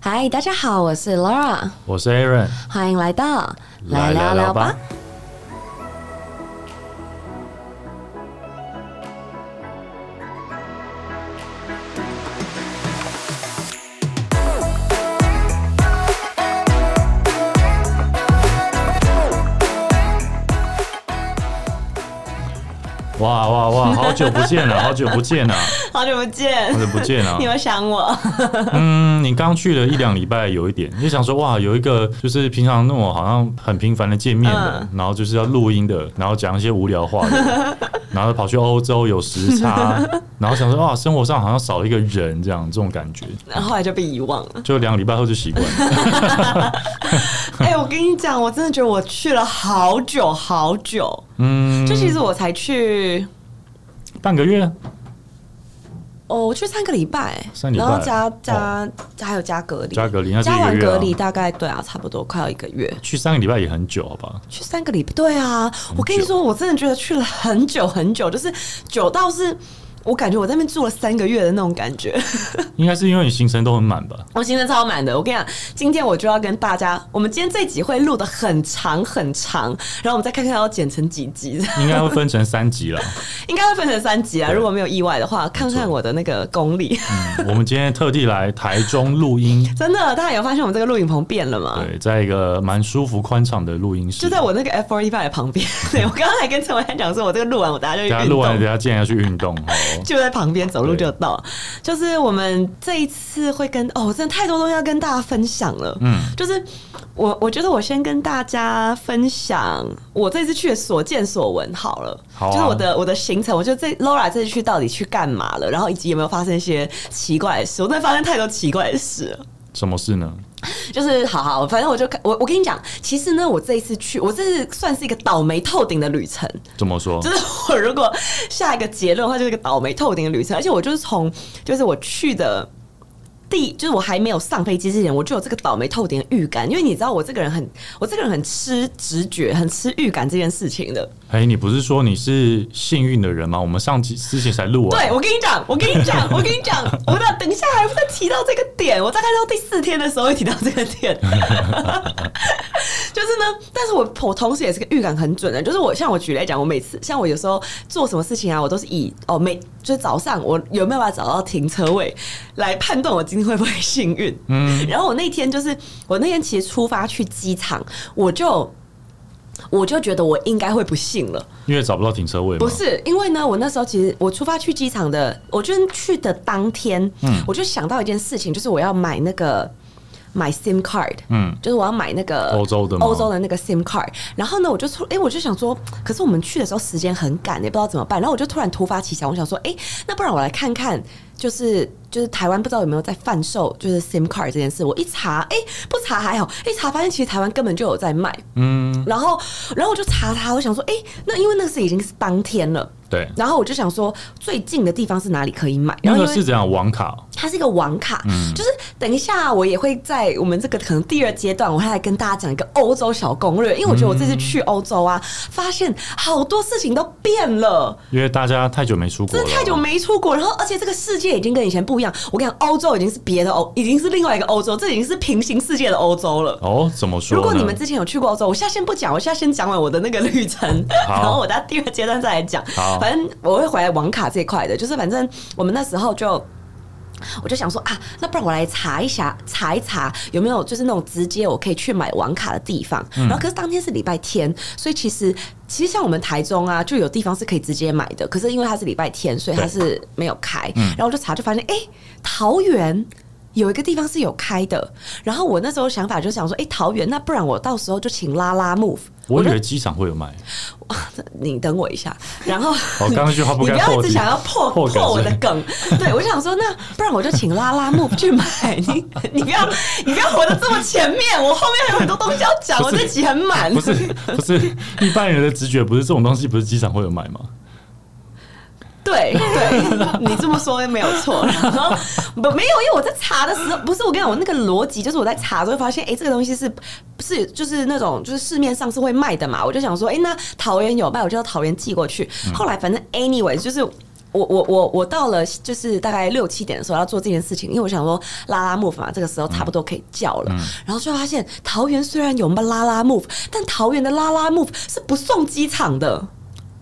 嗨，大家好，我是 Laura，我是 Aaron，欢迎来到来聊聊吧。久不见了，好久不见了，好久不见，好久不见了。你有想我？嗯，你刚去了一两礼拜，有一点，你想说哇，有一个就是平常那种好像很频繁的见面的，然后就是要录音的，然后讲一些无聊话的，然后跑去欧洲有时差，然后想说哇，生活上好像少了一个人，这样这种感觉。然后后来就被遗忘了，就两个礼拜后就习惯了。哎，我跟你讲，我真的觉得我去了好久好久。嗯，就其实我才去半个月，哦，我去三个礼拜，三礼拜，然后加加还有加隔离，加隔离，加完隔离大概对啊，差不多快要一个月。去三个礼拜也很久，好吧？去三个礼拜，对啊，我跟你说，我真的觉得去了很久很久，就是久到是。我感觉我在那边住了三个月的那种感觉，应该是因为你行程都很满吧？我行程超满的。我跟你讲，今天我就要跟大家，我们今天这集会录的很长很长，然后我们再看看要剪成几集。应该会分成三集了，应该会分成三集啊！如果没有意外的话，看看我的那个功力。我们今天特地来台中录音，真的，大家有发现我们这个录影棚变了吗？对，在一个蛮舒服宽敞的录音室，就在我那个 F forty five 的旁边。对我刚刚还跟陈伟汉讲说，我这个录完，我大家就等下录完，等下竟然要去运动。就在旁边走路就到，就是我们这一次会跟哦，真的太多东西要跟大家分享了。嗯，就是我我觉得我先跟大家分享我这次去的所见所闻好了，就是我的我的行程，我觉得这 Laura 这次去到底去干嘛了，然后以及有没有发生一些奇怪的事，我真的发生太多奇怪的事了。什么事呢？就是好好，反正我就看我我跟你讲，其实呢，我这一次去，我这是算是一个倒霉透顶的旅程。怎么说？就是我如果下一个结论的话，就是一个倒霉透顶的旅程。而且我就是从，就是我去的第，就是我还没有上飞机之前，我就有这个倒霉透顶的预感。因为你知道，我这个人很，我这个人很吃直觉，很吃预感这件事情的。哎，你不是说你是幸运的人吗？我们上集之前才录啊。对，我跟你讲，我跟你讲，我跟你讲，我的等一下还会提到这个点。我大概到第四天的时候会提到这个点。就是呢，但是我我同时也是个预感很准的。就是我像我举例来讲，我每次像我有时候做什么事情啊，我都是以哦每就是早上我有没有办法找到停车位来判断我今天会不会幸运。嗯，然后我那天就是我那天其实出发去机场，我就。我就觉得我应该会不幸了，因为找不到停车位。不是，因为呢，我那时候其实我出发去机场的，我就去的当天，嗯，我就想到一件事情，就是我要买那个买 SIM card，嗯，就是我要买那个欧洲的欧洲的那个 SIM card。然后呢，我就出，哎，我就想说，可是我们去的时候时间很赶，也不知道怎么办。然后我就突然突发奇想，我想说，哎，那不然我来看看，就是。就是台湾不知道有没有在贩售，就是 SIM card 这件事，我一查，哎，不查还好，一查发现其实台湾根本就有在卖，嗯，然后，然后我就查他，我想说，哎，那因为那是已经是当天了，对，然后我就想说最近的地方是哪里可以买？那个是怎样网卡？它是一个网卡，嗯，就是等一下我也会在我们这个可能第二阶段，我会来跟大家讲一个欧洲小攻略，因为我觉得我这次去欧洲啊，发现好多事情都变了，因为大家太久没出国，真的太久没出国，然后而且这个世界已经跟以前不。一样，我跟你讲，欧洲已经是别的欧，已经是另外一个欧洲，这已经是平行世界的欧洲了。哦，怎么说？如果你们之前有去过欧洲，我现在先不讲，我现在先讲完我的那个旅程，然后我在第二阶段再来讲。反正我会回来网卡这一块的，就是反正我们那时候就。我就想说啊，那不然我来查一下，查一查有没有就是那种直接我可以去买网卡的地方。然后可是当天是礼拜天，所以其实其实像我们台中啊，就有地方是可以直接买的。可是因为它是礼拜天，所以它是没有开。然后我就查，就发现哎，桃园。有一个地方是有开的，然后我那时候想法就想说，哎，桃园，那不然我到时候就请拉拉 move。我以为机场会有卖，你等我一下。然后 我刚刚句话不 你不要一直想要破破我的梗。对，我想说，那不然我就请拉拉 move 去买。你你不要你不要活得这么前面，我后面还有很多东西要讲，我这集很满。不是不是，一般人的直觉不是这种东西，不是机场会有卖吗？对 对，你这么说没有错。然后不没有，因为我在查的时候，不是我跟你讲，我那个逻辑就是我在查就会发现，哎，这个东西是不是就是那种就是市面上是会卖的嘛？我就想说，哎，那桃园有卖，我就到桃园寄过去。后来反正 anyway，就是我我我我我到了就是大概六七点的时候要做这件事情，因为我想说拉拉 move 嘛，这个时候差不多可以叫了。然后就发现桃园虽然有拉拉 move，但桃园的拉拉 move 是不送机场的。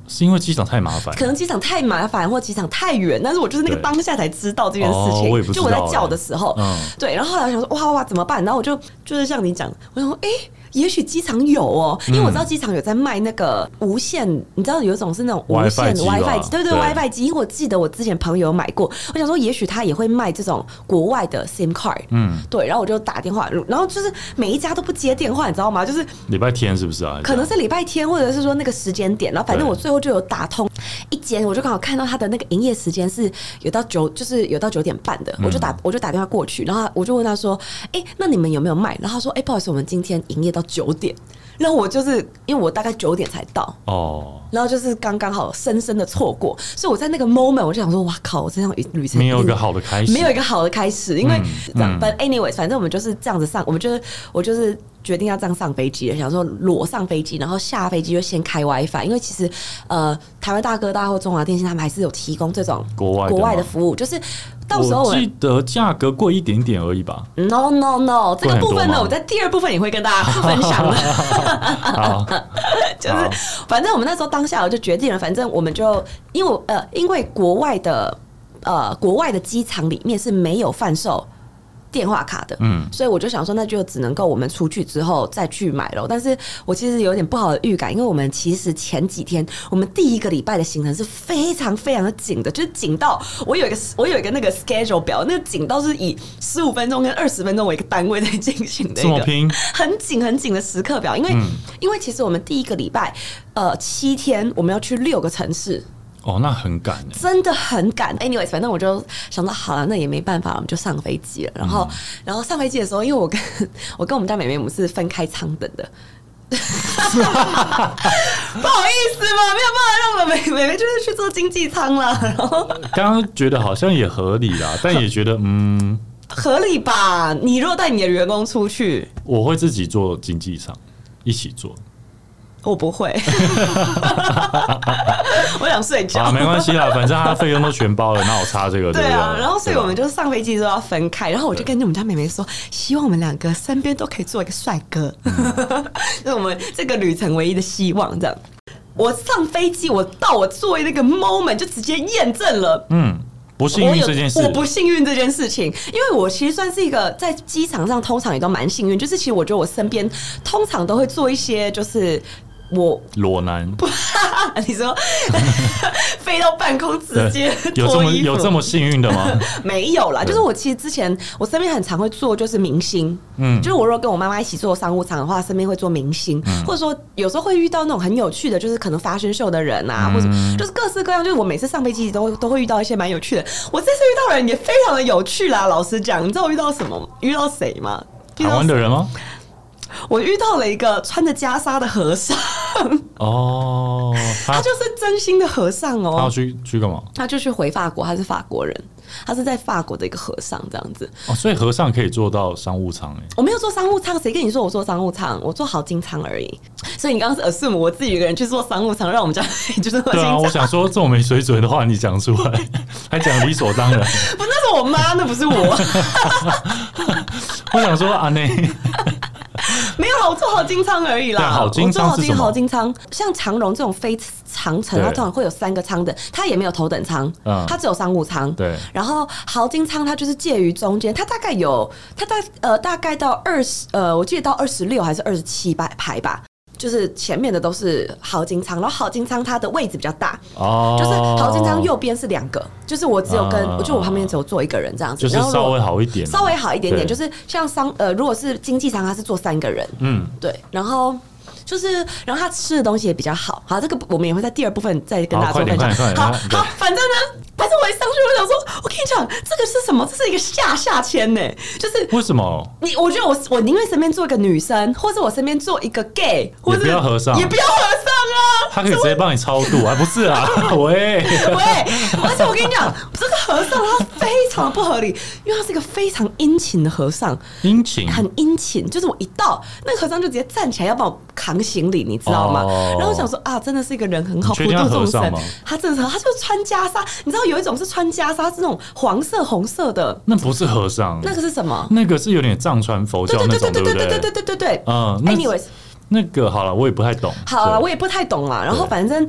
是因为机场太麻烦，可能机场太麻烦或机场太远，但是我就是那个当下才知道这件事情，就我在叫的时候，对，然后后来我想说哇哇怎么办？然后我就就是像你讲，我想说哎。也许机场有哦，因为我知道机场有在卖那个无线，你知道有一种是那种无线 WiFi 机，对对 WiFi 机。因为我记得我之前朋友买过，我想说也许他也会卖这种国外的 SIM card。嗯，对，然后我就打电话，然后就是每一家都不接电话，你知道吗？就是礼拜天是不是啊？可能是礼拜天，或者是说那个时间点，然后反正我最后就有打通一间，我就刚好看到他的那个营业时间是有到九，就是有到九点半的，我就打我就打电话过去，然后我就问他说：“哎，那你们有没有卖？”然后他说：“哎，不好意思，我们今天营业到九点。”然后我就是因为我大概九点才到哦，然后就是刚刚好深深的错过，所以我在那个 moment 我就想说，哇靠，我这趟旅程没有一个好的开始，没有一个好的开始，因为这样。Anyway，反正我们就是这样子上，我们就是我就是决定要这样上飞机了，想说裸上飞机，然后下飞机就先开 WiFi，因为其实呃，台湾大哥大或中华电信他们还是有提供这种国外国外的服务，就是。到时候我记得价格贵一点点而已吧。No No No，这个部分呢，我在第二部分也会跟大家分享的。就是反正我们那时候当下我就决定了，反正我们就因为呃，因为国外的呃国外的机场里面是没有贩售。电话卡的，嗯，所以我就想说，那就只能够我们出去之后再去买了。但是我其实有点不好的预感，因为我们其实前几天，我们第一个礼拜的行程是非常非常的紧的，就是紧到我有一个我有一个那个 schedule 表，那个紧到是以十五分钟跟二十分钟为一个单位在进行的，一个拼，很紧很紧的时刻表。因为因为其实我们第一个礼拜，呃，七天我们要去六个城市。哦，那很赶，真的很赶。Anyways，反正我就想到，好了，那也没办法，我们就上飞机了。然后，然后上飞机的时候，因为我跟 我跟我们家妹妹，我们是分开舱等的，不好意思嘛，没有办法让我妹妹妹就是去做经济舱了。然后刚刚觉得好像也合理啦，但也觉得嗯，合理吧？你如果带你的员工出去，我会自己坐经济舱，一起做。我不会，我想睡觉。没关系啦，反正他费用都全包了，那我差这个。对啊，然后所以我们就上飞机都要分开，然后我就跟我们家妹妹说，希望我们两个身边都可以做一个帅哥，是我们这个旅程唯一的希望。这样，我上飞机，我到我座位那个 moment 就直接验证了，嗯，不幸运这件事，我不幸运这件事情，因为我其实算是一个在机场上通常也都蛮幸运，就是其实我觉得我身边通常都会做一些就是。我裸男，你说 飞到半空直接有这么有这么幸运的吗？没有啦，就是我其实之前我身边很常会做，就是明星，嗯，就是我如果跟我妈妈一起做商务舱的话，身边会做明星，或者说有时候会遇到那种很有趣的，就是可能发生秀的人啊，或者就是各式各样，就是我每次上飞机都会都会遇到一些蛮有趣的。我这次遇到人也非常的有趣啦，老实讲，你知道我遇到什么？遇到谁吗？台湾的人吗？我遇到了一个穿着袈裟的和尚哦，他就是真心的和尚哦。他要去去干嘛？他就去回法国，他是法国人，他是在法国的一个和尚这样子。哦，所以和尚可以做到商务舱哎？我没有做商务舱，谁跟你说我做商务舱？我做好金舱而已。所以你刚刚是 assume 我自己一个人去做商务舱，让我们家就是对啊。我想说这种没水准的话，你讲出来 还讲理所当然？不，那是我妈，那不是我。我想说啊，那。没做好金仓而已啦。好金仓是好金仓，像长荣这种非长城，它通常会有三个舱的，它也没有头等舱，它只有商务舱。对。然后豪金仓它就是介于中间，它大概有，它大呃大概到二十呃，我记得到二十六还是二十七排排吧。就是前面的都是豪金仓，然后豪金仓它的位置比较大，哦，就是豪金仓右边是两个，就是我只有跟，我就我旁边只有坐一个人这样子，就是稍微好一点，稍微好一点点，就是像商呃，如果是经济舱，它是坐三个人，嗯，对，然后就是，然后他吃的东西也比较好，好，这个我们也会在第二部分再跟大家做分享，好，好，反正呢。但是我一上去，我想说，我跟你讲，这个是什么？这是一个下下签呢，就是为什么？你我觉得我我宁愿身边做一个女生，或者我身边做一个 gay，也不要和尚，也不要和尚啊。他可以直接帮你超度啊，不是啊？喂喂，而且我跟你讲，这个和尚他非常不合理，因为他是一个非常殷勤的和尚，殷勤，很殷勤。就是我一到，那个和尚就直接站起来要帮我扛行李，你知道吗？然后我想说啊，真的是一个人很好，普度众生。他真的，他就穿袈裟，你知道。有一种是穿袈裟，是那种黄色、红色的。那不是和尚，那个是什么？那个是有点藏传佛教那种，对对对？对对对对对对。嗯，anyways，那个好了，我也不太懂。好了，我也不太懂啦。然后反正。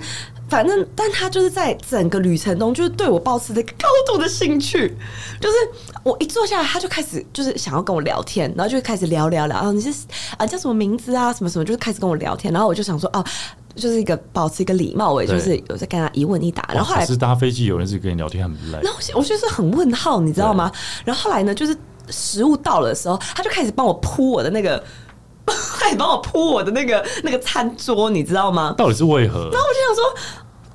反正，但他就是在整个旅程中，就是对我保持着高度的兴趣。就是我一坐下来，他就开始就是想要跟我聊天，然后就开始聊聊聊。啊，你是啊叫什么名字啊？什么什么，就是开始跟我聊天。然后我就想说，哦，就是一个保持一个礼貌，我也就是有在跟他一问一答。然后后来是搭飞机，有人是跟你聊天很累。然后我就是很问号，你知道吗？然后后来呢，就是食物到了的时候，他就开始帮我铺我的那个。还帮我铺我的那个那个餐桌，你知道吗？到底是为何？然后我就想说，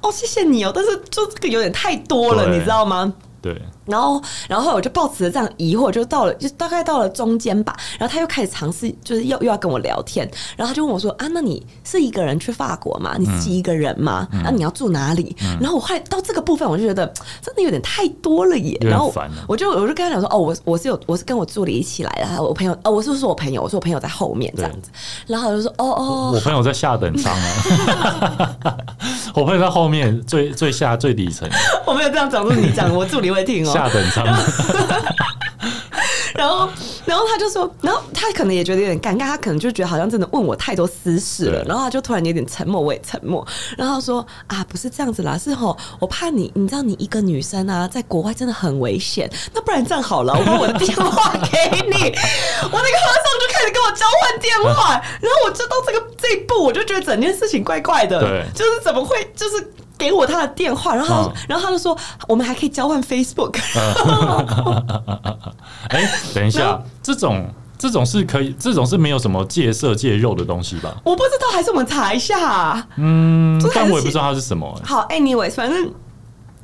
哦，谢谢你哦，但是就这个有点太多了，你知道吗？对。然后，然后我就抱持着这样疑惑，就到了，就大概到了中间吧。然后他又开始尝试，就是又又要跟我聊天。然后他就问我说：“啊，那你是一个人去法国吗？你自己一个人吗？那你要住哪里？”然后我后来到这个部分，我就觉得真的有点太多了耶。然后我就我就跟他讲说：“哦，我我是有我是跟我助理一起来的，我朋友哦，我是不是我朋友，我说我朋友在后面这样子。”然后我就说：“哦哦，我朋友在下等舱啊，我朋友在后面最最下最底层。”我没有这样讲，是你讲，我助理会听哦。下等舱。然后，然后他就说，然后他可能也觉得有点尴尬，他可能就觉得好像真的问我太多私事了，然后他就突然有点沉默，我也沉默。然后说啊，不是这样子啦，是吼，我怕你，你知道，你一个女生啊，在国外真的很危险。那不然这样好了，我把我的电话给你，我那个和尚就开始跟我交换电话，然后我就到这个这一步，我就觉得整件事情怪怪的，对，就是怎么会就是。给我他的电话，然后，然后他就说，我们还可以交换 Facebook。哎，等一下，这种这种是可以，这种是没有什么戒色戒肉的东西吧？我不知道，还是我们查一下。嗯，但我也不知道它是什么。好，Anyways，反正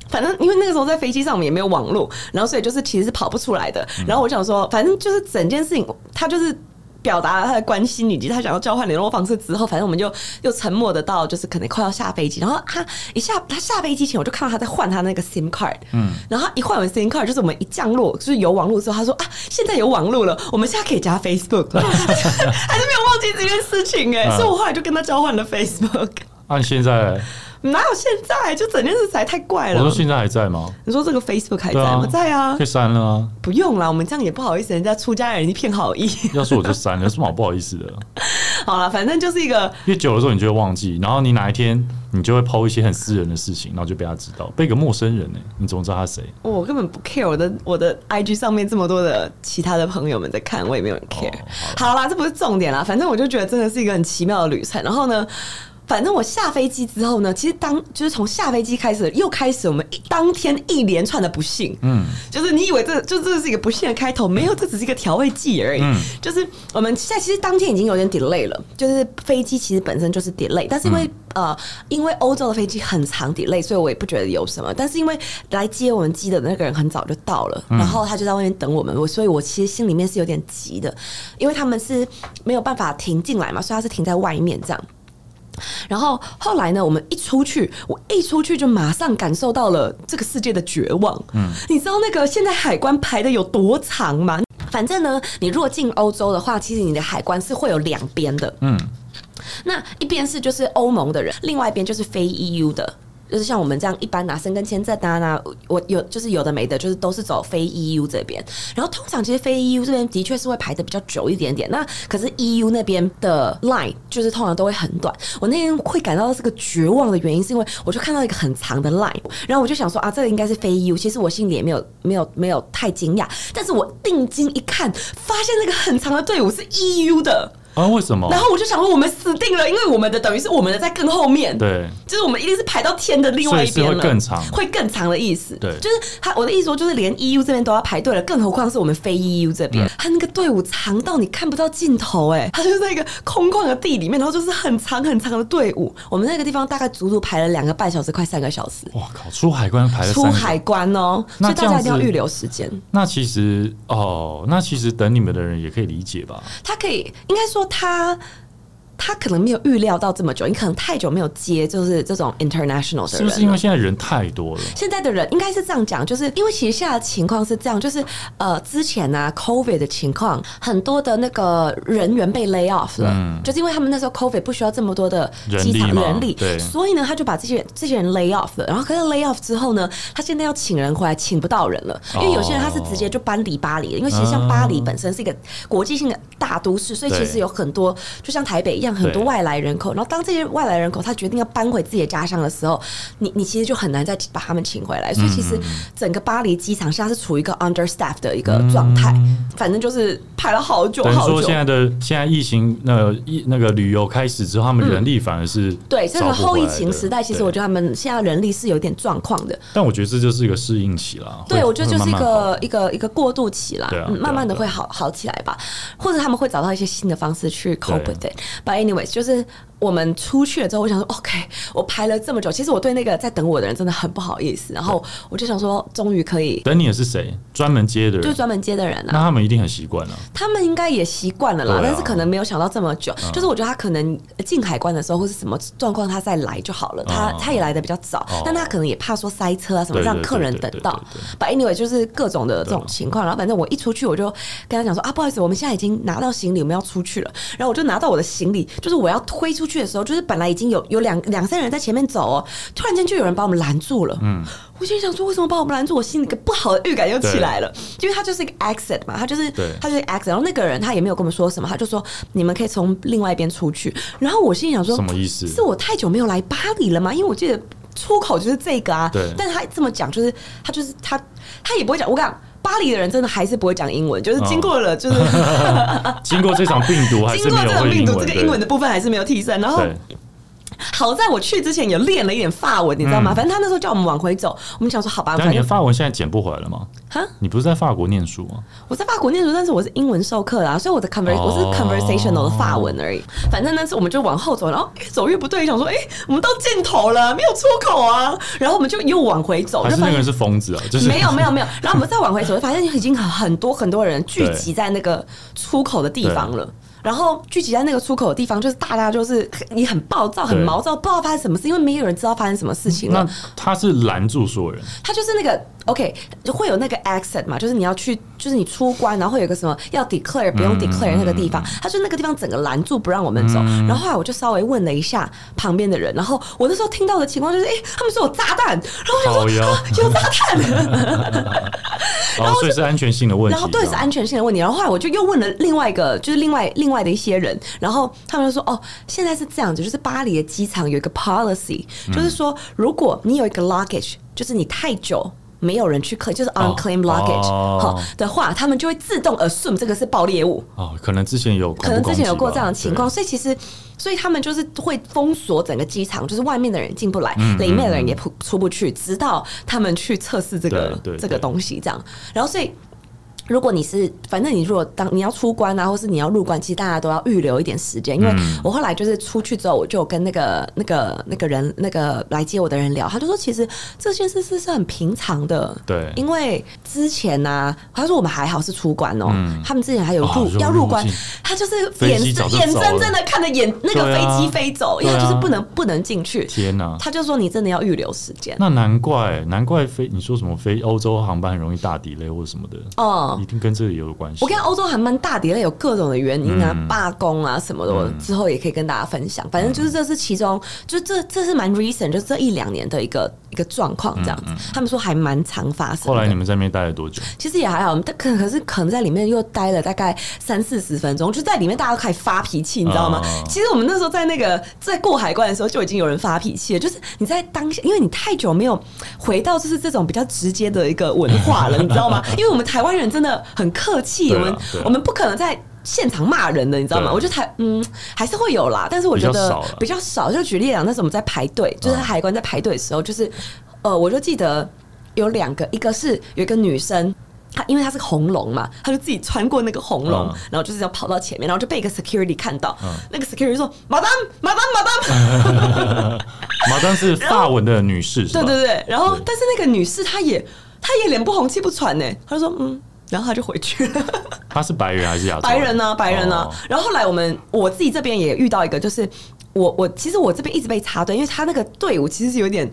反正，因为那个时候在飞机上，我们也没有网络，然后所以就是其实是跑不出来的。然后我想说，反正就是整件事情，他就是。表达了他的关心以及他想要交换联络方式之后，反正我们就又沉默的到就是可能快要下飞机，然后他一下他下飞机前我就看到他在换他那个 SIM card，嗯，然后一换完 SIM card 就是我们一降落就是有网络之后，他说啊现在有网络了，我们现在可以加 Facebook 了，还是没有忘记这件事情哎，所以我后来就跟他交换了 Facebook。按现在。哪有现在？就整件事才太怪了。我说现在还在吗？你说这个 Facebook 还在吗？在啊，可以删了啊。不用了，我们这样也不好意思，人家出家人一片好意。要是我就删了，有什么好不好意思的？好了，反正就是一个。因为久的时候你就会忘记，然后你哪一天你就会抛一些很私人的事情，然后就被他知道，被一个陌生人呢，你怎么知道他谁？我根本不 care，我的我的 IG 上面这么多的其他的朋友们在看，我也没有人 care。好啦，这不是重点啦，反正我就觉得真的是一个很奇妙的旅程。然后呢？反正我下飞机之后呢，其实当就是从下飞机开始，又开始我们当天一连串的不幸。嗯，就是你以为这就这是一个不幸的开头，没有，这只是一个调味剂而已。嗯，就是我们现在其实当天已经有点 delay 了，就是飞机其实本身就是 delay，但是因为呃，因为欧洲的飞机很长 delay，所以我也不觉得有什么。但是因为来接我们机的那个人很早就到了，然后他就在外面等我们，我所以我其实心里面是有点急的，因为他们是没有办法停进来嘛，所以他是停在外面这样。然后后来呢？我们一出去，我一出去就马上感受到了这个世界的绝望。嗯，你知道那个现在海关排的有多长吗？反正呢，你如果进欧洲的话，其实你的海关是会有两边的。嗯，那一边是就是欧盟的人，另外一边就是非 EU 的。就是像我们这样一般拿生根签证啊，我有就是有的没的，就是都是走非 EU 这边。然后通常其实非 EU 这边的确是会排的比较久一点点。那可是 EU 那边的 line 就是通常都会很短。我那天会感到这个绝望的原因，是因为我就看到一个很长的 line，然后我就想说啊，这个应该是非 EU。其实我心里也没有没有没有太惊讶，但是我定睛一看，发现那个很长的队伍是 EU 的。啊？为什么？然后我就想说，我们死定了，因为我们的等于是我们的在更后面，对，就是我们一定是排到天的另外一边了，会更长，会更长的意思。对，就是他我的意思说，就是连 EU 这边都要排队了，更何况是我们非 EU 这边，他那个队伍长到你看不到尽头，哎，他就在一个空旷的地里面，然后就是很长很长的队伍。我们那个地方大概足足排了两个半小时，快三个小时。哇靠！出海关排了出海关哦，所以大家一定要预留时间。那其实哦，那其实等你们的人也可以理解吧？他可以，应该说他。他可能没有预料到这么久，你可能太久没有接，就是这种 international 的人，是不是因为现在人太多了？现在的人应该是这样讲，就是因为其实现在的情况是这样，就是呃，之前呢，COVID 的情况，很多的那个人员被 lay off 了，就是因为他们那时候 COVID 不需要这么多的机场人力，对，所以呢，他就把这些这些人 lay off 了。然后可是 lay off 之后呢，他现在要请人回来，请不到人了，因为有些人他是直接就搬离巴黎了，因为其实像巴黎本身是一个国际性的大都市，所以其实有很多就像台北一样。很多外来人口，然后当这些外来人口他决定要搬回自己的家乡的时候，你你其实就很难再把他们请回来。所以其实整个巴黎机场现在是处于一个 understaff 的一个状态，反正就是排了好久好久。说现在的现在疫情那疫那个旅游开始之后，他们人力反而是对这个后疫情时代，其实我觉得他们现在人力是有点状况的。但我觉得这就是一个适应期了。对，我觉得就是一个一个一个过渡期啦，慢慢的会好好起来吧，或者他们会找到一些新的方式去 cope with it。Anyways，就是。我们出去了之后，我想说，OK，我排了这么久，其实我对那个在等我的人真的很不好意思。然后我就想说，终于可以等你的是谁？专门接的人，就专门接的人啊。那他们一定很习惯了。他们应该也习惯了啦，但是可能没有想到这么久。就是我觉得他可能进海关的时候或是什么状况，他再来就好了。他他也来的比较早，但他可能也怕说塞车啊什么，让客人等到。But anyway，就是各种的这种情况。然后反正我一出去，我就跟他讲说啊，不好意思，我们现在已经拿到行李，我们要出去了。然后我就拿到我的行李，就是我要推出去的时候，就是本来。已经有有两两三人在前面走哦，突然间就有人把我们拦住了。嗯，我心想说，为什么把我们拦住？我心里个不好的预感又起来了，因为他就是一个 exit 嘛，他就是他就是 exit。然后那个人他也没有跟我们说什么，他就说你们可以从另外一边出去。然后我心里想说，什么意思？是我太久没有来巴黎了吗？因为我记得出口就是这个啊。对，但是他这么讲，就是他就是他他也不会讲。我讲巴黎的人真的还是不会讲英文，就是经过了就是 经过这场病毒，经过这场病毒，这个英文的部分还是没有替身。然后。好在我去之前也练了一点法文，你知道吗？反正他那时候叫我们往回走，我们想说好吧。但你的法文现在捡不回来了吗？哈，你不是在法国念书吗？我在法国念书，但是我是英文授课啊，所以我的 conver 我是 conversational 的法文而已。反正那次我们就往后走，然后越走越不对，想说哎，我们到尽头了，没有出口啊。然后我们就又往回走，还是那个人是疯子啊？就是没有没有没有。然后我们再往回走，就发现已经很多很多人聚集在那个出口的地方了。然后聚集在那个出口的地方，就是大家就是你很暴躁、很毛躁，不知道发生什么事，因为没有人知道发生什么事情了。那他是拦住所有人，他就是那个 OK，会有那个 accent 嘛，就是你要去，就是你出关，然后会有个什么要 declare 不用 declare 那个地方，他说那个地方整个拦住不让我们走。然后后来我就稍微问了一下旁边的人，然后我那时候听到的情况就是，哎，他们说有炸弹，然后我就说有炸弹。然后所以是安全性的问题，然后对是安全性的问题。然后后来我就又问了另外一个，就是另外另外的一些人，然后他们就说：“哦，现在是这样子，就是巴黎的机场有一个 policy，就是说如果你有一个 luggage，就是你太久没有人去客，就是 unclaimed luggage 好的话，他们就会自动 assume 这个是爆裂物。哦，可能之前有，可能之前有过这样的情况，所以其实。所以他们就是会封锁整个机场，就是外面的人进不来，里面的人也出出不去，直到他们去测试这个这个东西，这样。然后所以。如果你是，反正你如果当你要出关啊，或是你要入关，其实大家都要预留一点时间。因为我后来就是出去之后，我就跟那个那个那个人那个来接我的人聊，他就说其实这件事是是很平常的。对，因为之前呢，他说我们还好是出关哦，他们之前还有入要入关，他就是眼眼睁睁的看着眼那个飞机飞走，因为就是不能不能进去。天哪！他就说你真的要预留时间。那难怪难怪飞你说什么飞欧洲航班很容易大底类或者什么的哦。一定跟这里有关系。我跟欧洲还蛮大跌了，有各种的原因啊，罢工啊什么的，我之后也可以跟大家分享。反正就是这是其中，就这这是蛮 recent，就这一两年的一个一个状况这样子。他们说还蛮常发生。后来你们在那边待了多久？其实也还好，但可可是可能在里面又待了大概三四十分钟，就在里面大家都开始发脾气，你知道吗？其实我们那时候在那个在过海关的时候就已经有人发脾气了，就是你在当下，因为你太久没有回到就是这种比较直接的一个文化了，你知道吗？因为我们台湾人真的很。客气，我们我们不可能在现场骂人的，你知道吗？我觉得台嗯还是会有啦，但是我觉得比较少。就举例讲，那时候我们在排队，就是海关在排队的时候，就是呃，我就记得有两个，一个是有一个女生，她因为她是红龙嘛，她就自己穿过那个红龙，然后就是要跑到前面，然后就被一个 security 看到，那个 security 说：“马丹，马丹，马丹。”马丹是发文的女士，对对对。然后，但是那个女士她也她也脸不红气不喘呢，她就说：“嗯。”然后他就回去了。他是白人还是亚洲？白人呢？白人呢？然后后来我们我自己这边也遇到一个，就是我我其实我这边一直被插队，因为他那个队伍其实是有点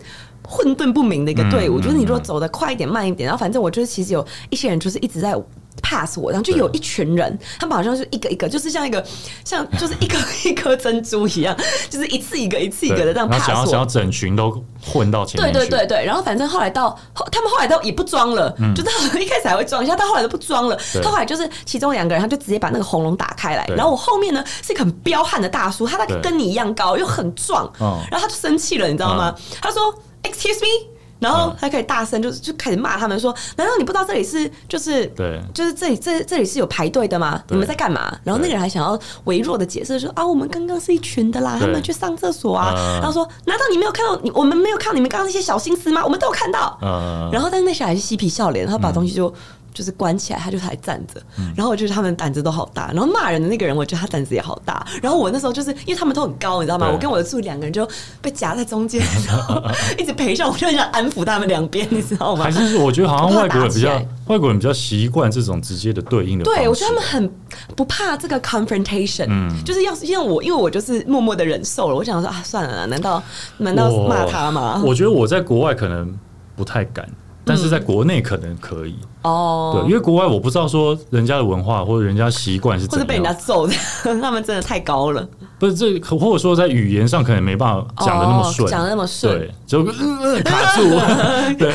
混沌不明的一个队伍，就是你如果走的快一点、慢一点，然后反正我就是其实有一些人就是一直在。Pass 我，然后就有一群人，他们好像是一个一个，就是像一个像就是一颗 一颗珍珠一样，就是一次一个一次一个的这样 pass 我。想要整群都混到前面对对对对，然后反正后来到他们后来都也不装了，就到一开始还会装一下，到后来都不装了。他后来就是其中两个人，他就直接把那个红龙打开来，然后我后面呢是一个很彪悍的大叔，他大概跟你一样高，又很壮，然后他就生气了，你知道吗？他说：“Excuse me。”然后他可以大声，就是就开始骂他们说：“难道你不知道这里是就是对，就是这里这这里是有排队的吗？你们在干嘛？”然后那个人还想要微弱的解释说：“啊，我们刚刚是一群的啦，他们去上厕所啊。”然后说：“难道你没有看到你？我们没有看到你们刚刚那些小心思吗？我们都有看到。”然后但是那小孩是嬉皮笑脸，然后把东西就。就是关起来，他就还站着。然后我觉得他们胆子都好大。然后骂人的那个人，我觉得他胆子也好大。然后我那时候就是因为他们都很高，你知道吗？我跟我的助理两个人就被夹在中间，然 后一直陪上。我就很想安抚他们两边，你知道吗？还是我觉得好像外国人比较外国人比较习惯这种直接的对应的。对，我觉得他们很不怕这个 confrontation。嗯，就是要是因为我因为我就是默默的忍受了。我想说啊，算了，难道难道骂他吗？我觉得我在国外可能不太敢。但是在国内可能可以。哦，对，因为国外我不知道说人家的文化或者人家习惯是怎，或者被人家揍的，他们真的太高了。不是这，或者说在语言上可能没办法讲的那么顺，讲的那么顺，对，就 卡住，对，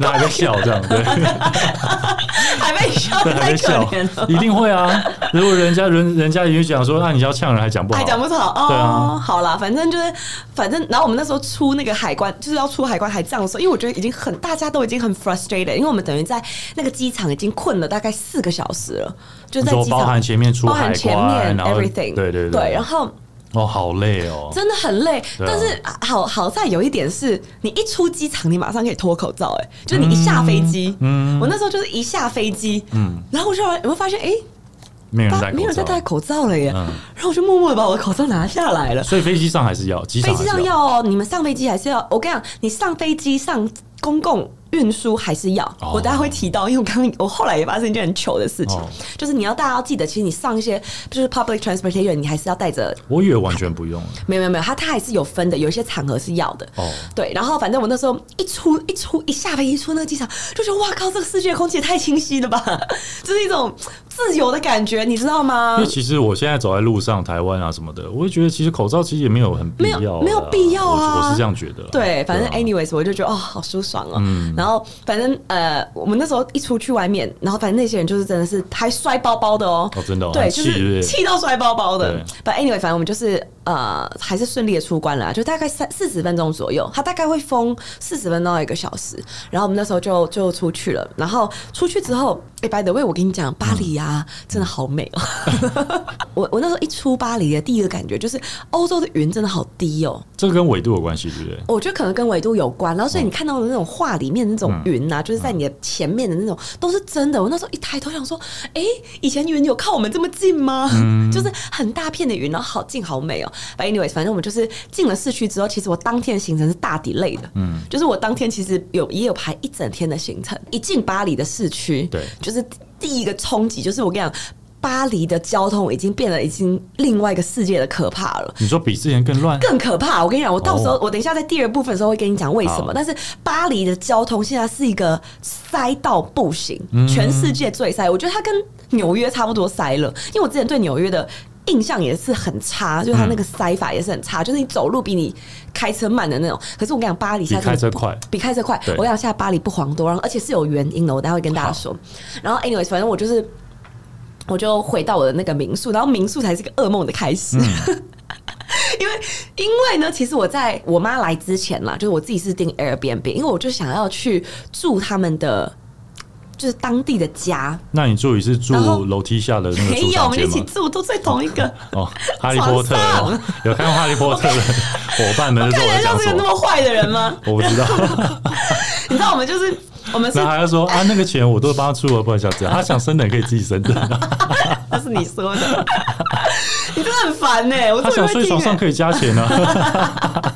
还在笑这样，对，还被笑，还在笑，一定会啊！如果人家人人家也讲说，那你要呛人还讲不好，还讲不好，哦啊，好啦，反正就是，反正，然后我们那时候出那个海关，就是要出海关还这样说，因为我觉得已经很大家都已经很 frustrated，因为我们等于在那个机场已经困了大概四个小时了。就在机场，包含前面出海关，前面 everything，对对对，然后哦，好累哦，真的很累。但是好好在有一点是，你一出机场，你马上可以脱口罩，哎，就是你一下飞机，嗯，我那时候就是一下飞机，嗯，然后我就有没有发现，哎，没有人戴，没有人在戴口罩了耶，然后我就默默的把我的口罩拿下来了。所以飞机上还是要，飞机上要哦，你们上飞机还是要。我跟你讲，你上飞机上公共。运输还是要，我大家会提到，因为我刚我后来也发生一件很糗的事情，就是你要大家要记得，其实你上一些就是 public transportation，你还是要带着。我以为完全不用了。没有没有没有，它它还是有分的，有一些场合是要的。哦。对，然后反正我那时候一出一出一下飞一出那个机场，就觉得哇靠，这个世界空气也太清晰了吧，就是一种自由的感觉，你知道吗？因为其实我现在走在路上，台湾啊什么的，我就觉得其实口罩其实也没有很必要，没有必要啊，我是这样觉得。对，反正 anyways，我就觉得哦，好舒爽哦。嗯。然后，反正呃，我们那时候一出去外面，然后反正那些人就是真的是还摔包包的哦，哦真的，哦对，就是气到摔包包的。But anyway，反正我们就是呃，还是顺利的出关了，就大概三四十分钟左右，他大概会封四十分钟到一个小时。然后我们那时候就就出去了，然后出去之后，哎，by the way，我跟你讲，巴黎啊，真的好美哦。我我那时候一出巴黎的第一个感觉就是，欧洲的云真的好低哦。这跟纬度有关系，对不对？我觉得可能跟纬度有关。然后所以你看到的那种画里面那种云啊，就是在你的前面的那种，都是真的。我那时候一抬头想说，哎，以前云有靠我们这么近吗？就是很大片的云，然后好近好美哦。Anyway，反正我们就是进了市区之后，其实我当天的行程是大底累的。嗯，就是我当天其实有也有排一整天的行程。一进巴黎的市区，对，就是第一个冲击，就是我跟你讲。巴黎的交通已经变得已经另外一个世界的可怕了。你说比之前更乱？更可怕！我跟你讲，我到时候我等一下在第二部分的时候会跟你讲为什么。但是巴黎的交通现在是一个塞到不行，全世界最塞。我觉得它跟纽约差不多塞了，因为我之前对纽约的印象也是很差，就是它那个塞法也是很差，就是你走路比你开车慢的那种。可是我跟你讲，巴黎现在开车快，比开车快。我跟你讲，现在巴黎不遑多让，而且是有原因的。我待会跟大家说。然后，anyways，反正我就是。我就回到我的那个民宿，然后民宿才是个噩梦的开始，因为因为呢，其实我在我妈来之前啦，就是我自己是订 Airbnb，因为我就想要去住他们的就是当地的家。那你住也是住楼梯下的那个没有，我们一起住都在同一个哦。哈利波特有看过哈利波特的伙伴们，看起来像是个那么坏的人吗？我不知道，你知道我们就是。我们那还要说啊，那个钱我都帮他出了，不能像这样。他想生的可以自己生的，那是你说的。你真的很烦呢。他想睡床上可以加钱呢。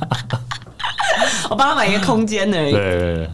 我帮他买一个空间而已。对。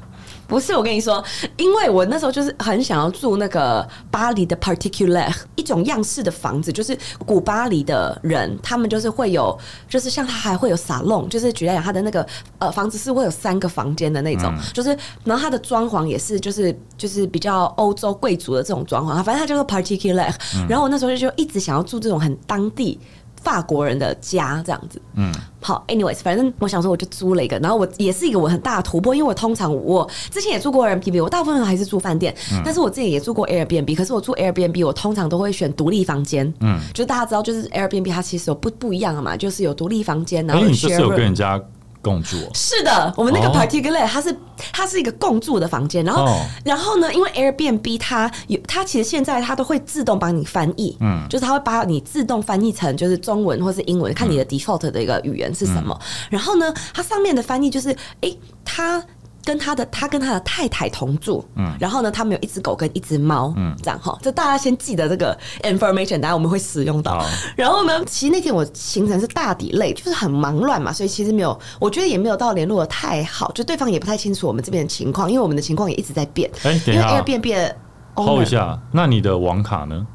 不是，我跟你说，因为我那时候就是很想要住那个巴黎的 particular 一种样式的房子，就是古巴黎的人，他们就是会有，就是像他还会有沙龙，就是举例讲，他的那个呃房子是会有三个房间的那种，就是然后他的装潢也是就是就是比较欧洲贵族的这种装潢，反正他叫做 particular。然后我那时候就一直想要住这种很当地。法国人的家这样子，嗯，好，anyways，反正我想说我就租了一个，然后我也是一个我很大的突破，因为我通常我之前也住过 Airbnb，我大部分还是住饭店，但是我自己也住过 Airbnb，可是我住 Airbnb 我通常都会选独立房间，嗯，就大家知道就是 Airbnb 它其实有不不一样的嘛，就是有独立房间，然后你就是有跟人家。共住是的，我们那个 particular 它是它是一个共住的房间，然后然后呢，因为 Airbnb 它有它其实现在它都会自动帮你翻译，嗯，就是它会把你自动翻译成就是中文或是英文，看你的 default 的一个语言是什么，然后呢，它上面的翻译就是哎它。跟他的他跟他的太太同住，嗯，然后呢，他们有一只狗跟一只猫，嗯，这样哈，就大家先记得这个 information，等下我们会使用到。然后呢，其实那天我行程是大底累，就是很忙乱嘛，所以其实没有，我觉得也没有到联络的太好，就对方也不太清楚我们这边的情况，因为我们的情况也一直在变。哎，等一下，变变，hold 一下，那你的网卡呢？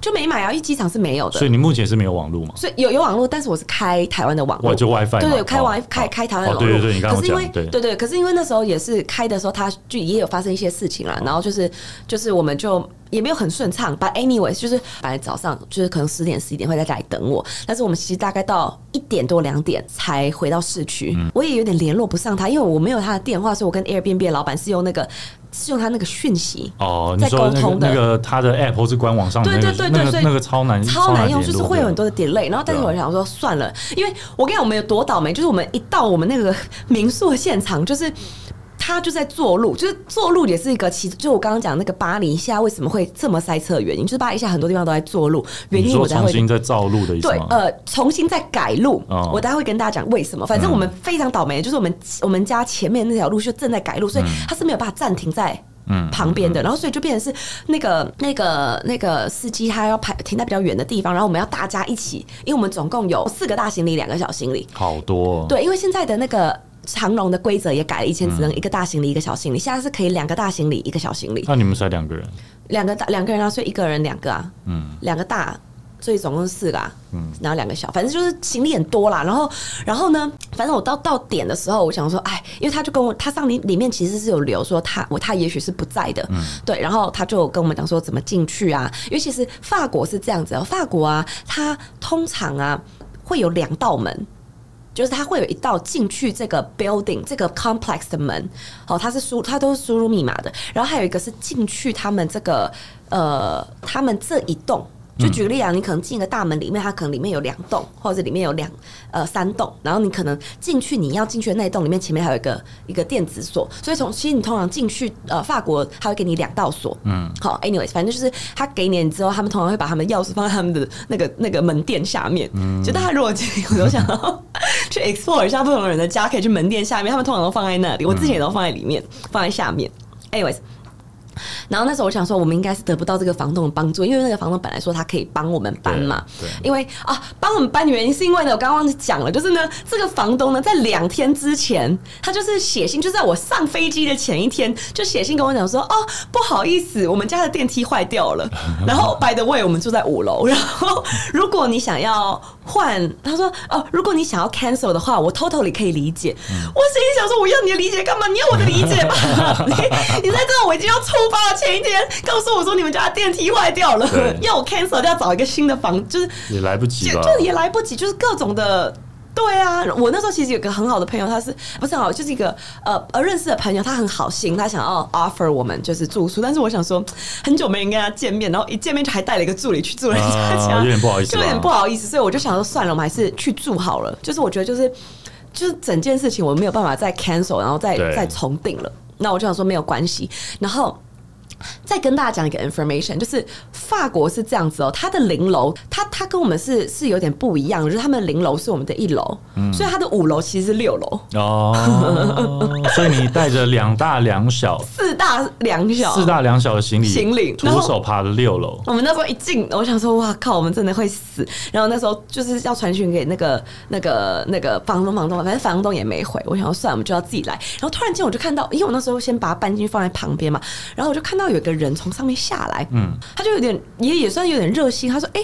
就没买啊，因为机场是没有的，所以你目前是没有网络嘛？所以有有网络，但是我是开台湾的网络，就 WiFi，对对，开 WiFi 开开台湾的网络。对对对，可是因为对。对，可是因为那时候也是开的时候，它就也有发生一些事情了，然后就是就是我们就也没有很顺畅。But anyways，就是本来早上就是可能十点十一点会在家里等我，但是我们其实大概到一点多两点才回到市区，我也有点联络不上他，因为我没有他的电话，所以我跟 Airbnb 老板是用那个。是用他那个讯息哦，在沟通的。那个他的 app 或是官网上，对对对对，所以那个超难超难用，就是会有很多的 delay。然后，但是我想说算了，因为我跟你讲，我们有多倒霉，就是我们一到我们那个民宿的现场，就是。他就在做路，就是做路也是一个其实就我刚刚讲那个巴黎现在为什么会这么塞车的原因，就是巴黎现在很多地方都在做路，原因我重新在造路的意思对，呃，重新在改路，我待会跟大家讲为什么。反正我们非常倒霉，就是我们我们家前面那条路就正在改路，所以他是没有办法暂停在嗯旁边的，然后所以就变成是那个那个那个司机他要排停在比较远的地方，然后我们要大家一起，因为我们总共有四个大行李，两个小行李，好多。对，因为现在的那个。长龙的规则也改了，以前只能一个大行李一个小行李，现在是可以两个大行李一个小行李。那你们才两个人？两个大两个人啊，所以一个人两个啊，嗯，两个大，所以总共是四个啊，嗯，然后两个小，反正就是行李很多啦。然后，然后呢，反正我到到点的时候，我想说，哎，因为他就跟我，他上里里面其实是有留说他我他也许是不在的，嗯，对，然后他就跟我们讲说怎么进去啊，因为其实法国是这样子，法国啊，它通常啊会有两道门。就是它会有一道进去这个 building 这个 complex 的门，好，它是输它都是输入密码的，然后还有一个是进去他们这个呃他们这一栋。就举个例啊，你可能进一个大门里面，它可能里面有两栋，或者里面有两呃三栋，然后你可能进去你要进去的那一栋里面前面还有一个一个电子锁，所以从其实你通常进去呃法国，他会给你两道锁，嗯，好，anyways，反正就是他给你之后，他们通常会把他们钥匙放在他们的那个 那个门店下面，嗯，就大家如果我都想要 去 explore 一下不同人的家，可以去门店下面，他们通常都放在那里，我之前也都放在里面，放在下面，anyways。然后那时候我想说，我们应该是得不到这个房东的帮助，因为那个房东本来说他可以帮我们搬嘛。对。因为啊，帮我们搬的原因是因为呢，我刚刚忘记讲了，就是呢，这个房东呢，在两天之前，他就是写信，就在我上飞机的前一天，就写信跟我讲说，哦，不好意思，我们家的电梯坏掉了。然后，by the way，我们住在五楼。然后，如果你想要换，他说，哦，如果你想要 cancel 的话，我 totally 可以理解。我心里想说，我要你的理解干嘛？你要我的理解吧？你你在这，我已经要出发。前一天告诉我说你们家电梯坏掉了，要我 cancel，要找一个新的房，就是也来不及吧，就也来不及，就是各种的，对啊。我那时候其实有个很好的朋友，他是不是好，就是一个呃呃认识的朋友，他很好心，他想要 offer 我们就是住宿，但是我想说很久没人跟他见面，然后一见面就还带了一个助理去住人家家，有点不好意思，就有点不好意思，所以我就想说算了，我们还是去住好了。就是我觉得就是就是整件事情我没有办法再 cancel，然后再再重定了。那我就想说没有关系，然后。再跟大家讲一个 information，就是法国是这样子哦，它的零楼，它它跟我们是是有点不一样，就是他们零楼是我们的一楼，所以它的五楼其实是六楼哦。所以你带着两大两小，四大两小，四大两小的行李，行李徒手爬了六楼。我们那时候一进，我想说，哇靠，我们真的会死。然后那时候就是要传讯给那个那个那个房东，房东，反正房东也没回。我想要，算了，我们就要自己来。然后突然间我就看到，因为我那时候先把它搬进去放在旁边嘛，然后我就看到有个人从上面下来，嗯，他就有点也也算有点热心，他说：“哎，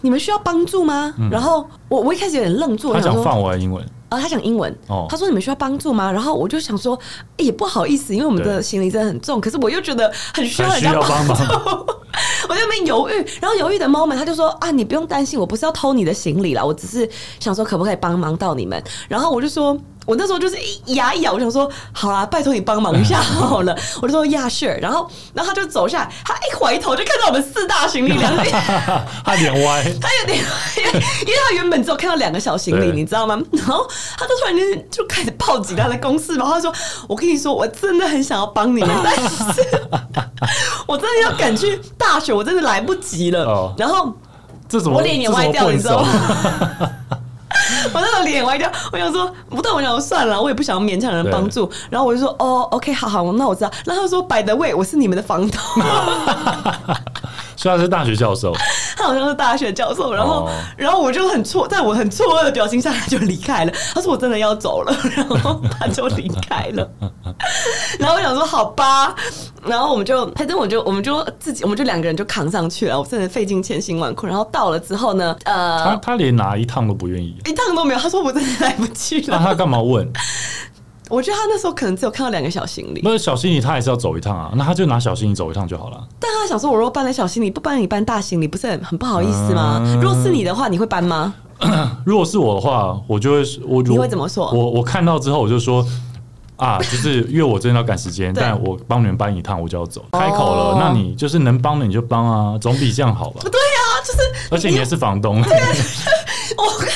你们需要帮助吗？”然后我我一开始有点愣住，他讲放我英文。啊，他讲英文。哦，他说你们需要帮助吗？然后我就想说，也不好意思，因为我们的行李真的很重，可是我又觉得很需要人家帮忙，我就没犹豫。然后犹豫的 moment，他就说啊，你不用担心，我不是要偷你的行李了，我只是想说可不可以帮忙到你们。然后我就说。我那时候就是牙一咬，我想说好啊，拜托你帮忙一下好了。我就说亚瑟，然后然后他就走下来，他一回头就看到我们四大行李两个，他脸歪，他有点，因为他原本只有看到两个小行李，你知道吗？然后他就突然间就开始抱紧他的公司，然后他说：“我跟你说，我真的很想要帮你们，但是我真的要赶去大学，我真的来不及了。”然后这怎么我脸也歪掉，你知道吗？我那个脸歪掉，我想说，不对，我想说算了，我也不想要勉强人帮助。然后我就说，哦，OK，好好，那我知道。然后他说，By the way，我是你们的房东。虽然是大学教授，他好像是大学教授。然后，然后我就很错，在我很错愕的表情下，他就离开了。他说我真的要走了，然后他就离开了。然后我想说，好吧。然后我们就，反正我就，我们就自己，我们就两个人就扛上去了。我真的费尽千辛万苦。然后到了之后呢，呃，他他连哪一趟都不愿意，一趟都没有。他说我真的来不及了。那他干嘛问？我觉得他那时候可能只有看到两个小行李，不是小行李，他还是要走一趟啊。那他就拿小行李走一趟就好了。但他想说，我如果搬了小行李，不搬你搬大行李，不是很很不好意思吗？如果是你的话，你会搬吗？如果是我的话，我就会我你会怎么说？我我看到之后我就说啊，就是因为我真的要赶时间，但我帮你们搬一趟我就要走，开口了，那你就是能帮的你就帮啊，总比这样好吧？不 对呀，就是而且你也是房东。我跟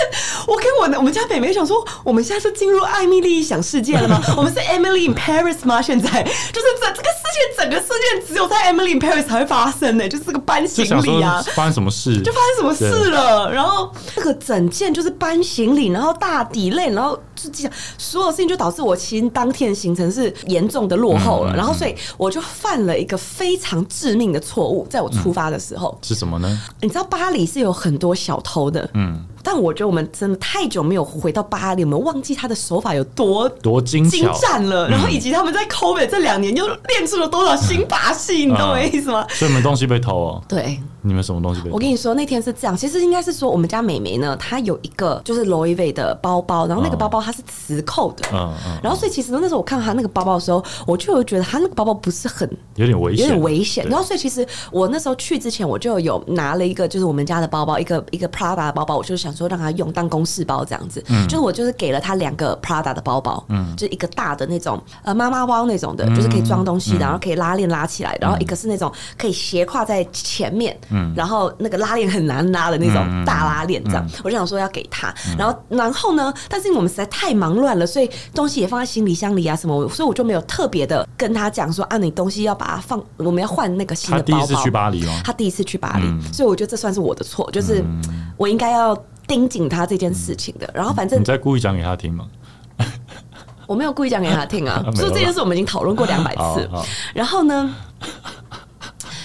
我跟我的我们家北妹想说，我们现在是进入艾米丽想世界了吗？我们是 Emily in Paris 吗？现在就是这这个世界整个事件只有在 Emily in Paris 才会发生呢，就是这个搬行李啊，发生什么事？就发生什么事了？然后这个整件就是搬行李，然后大底累，然后就这样所有事情就导致我其实当天行程是严重的落后了。然后所以我就犯了一个非常致命的错误，在我出发的时候是什么呢？你知道巴黎是有很多小偷的，嗯。但我觉得我们真的太久没有回到巴黎，我们忘记他的手法有多多精精湛了。然后以及他们在 COVID 这两年又练出了多少新把戏，你懂我意思吗？所以你们东西被偷哦。对。你们什么东西被？我跟你说，那天是这样，其实应该是说，我们家美眉呢，她有一个就是 Louis V 的包包，然后那个包包它是磁扣的，嗯嗯，然后所以其实那时候我看到她那个包包的时候，我就觉得她那个包包不是很有点危险，有点危险。然后所以其实我那时候去之前，我就有拿了一个就是我们家的包包，一个一个 Prada 的包包，我就想说让他用当公事包这样子，嗯，就是我就是给了他两个 Prada 的包包，嗯，就一个大的那种呃妈妈包那种的，就是可以装东西的，然后可以拉链拉起来，然后一个是那种可以斜挎在前面，嗯，然后那个。拉链很难拉的那种大拉链，这样我就想说要给他，然后然后呢？但是因为我们实在太忙乱了，所以东西也放在行李箱里啊什么，所以我就没有特别的跟他讲说啊，你东西要把它放，我们要换那个新的包包。他第一次去巴黎哦？他第一次去巴黎，所以我觉得这算是我的错，就是我应该要盯紧他这件事情的。然后反正你在故意讲给他听吗？我没有故意讲给他听啊，所以这件事我们已经讨论过两百次。然后呢？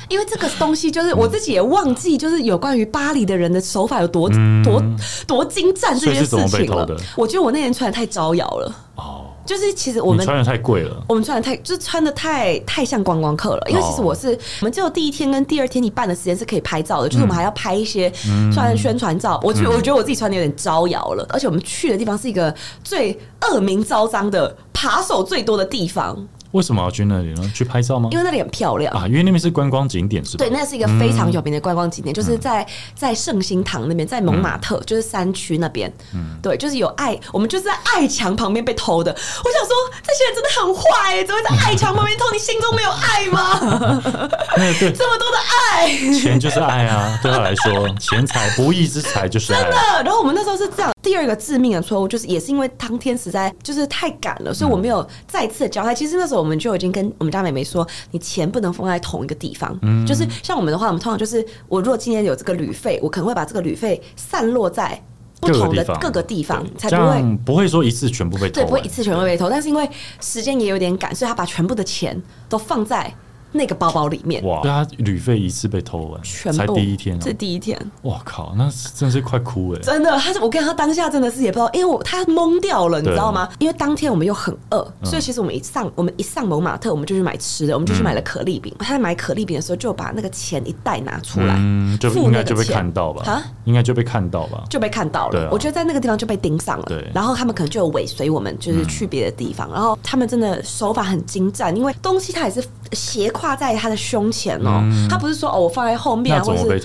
因为这个东西就是我自己也忘记，就是有关于巴黎的人的手法有多多多精湛这件事情了。我觉得我那天穿的太招摇了。哦，就是其实我们穿的太贵了，我们穿的太就是穿的太太像观光客了。因为其实我是我们只有第一天跟第二天一半的时间是可以拍照的，就是我们还要拍一些穿宣传照。我觉我觉得我自己穿的有点招摇了，而且我们去的地方是一个最恶名昭彰的扒手最多的地方。为什么要去那里呢？去拍照吗？因为那里很漂亮啊！因为那边是观光景点，是吧？对，那是一个非常有名的观光景点，就是在在圣心堂那边，在蒙马特，就是山区那边。嗯，对，就是有爱，我们就是在爱墙旁边被偷的。我想说，这些人真的很坏，怎么会在爱墙旁边偷？你心中没有爱吗？对，这么多的爱，钱就是爱啊！对他来说，钱财不义之财就是 真的。然后我们那时候是这样，第二个致命的错误就是，也是因为当天实在就是太赶了，所以我没有再次的交代。其实那时候。我们就已经跟我们家妹妹说，你钱不能放在同一个地方。嗯，就是像我们的话，我们通常就是我如果今年有这个旅费，我可能会把这个旅费散落在不同的各个地方，才不会不会说一次全部被偷。对，不会一次全部被偷。但是因为时间也有点赶，所以他把全部的钱都放在。那个包包里面哇，对他旅费一次被偷完，才第一天，这第一天，哇靠，那真是快哭哎！真的，他是我跟他当下真的是也不知道，因为我他懵掉了，你知道吗？因为当天我们又很饿，所以其实我们一上我们一上蒙马特，我们就去买吃的，我们就去买了可丽饼。他在买可丽饼的时候，就把那个钱一袋拿出来，嗯就应该就被看到吧？啊，应该就被看到吧？就被看到了。我觉得在那个地方就被盯上了。对，然后他们可能就有尾随我们，就是去别的地方。然后他们真的手法很精湛，因为东西他也是斜挎在他的胸。前哦，他不是说哦，我放在后面，或者是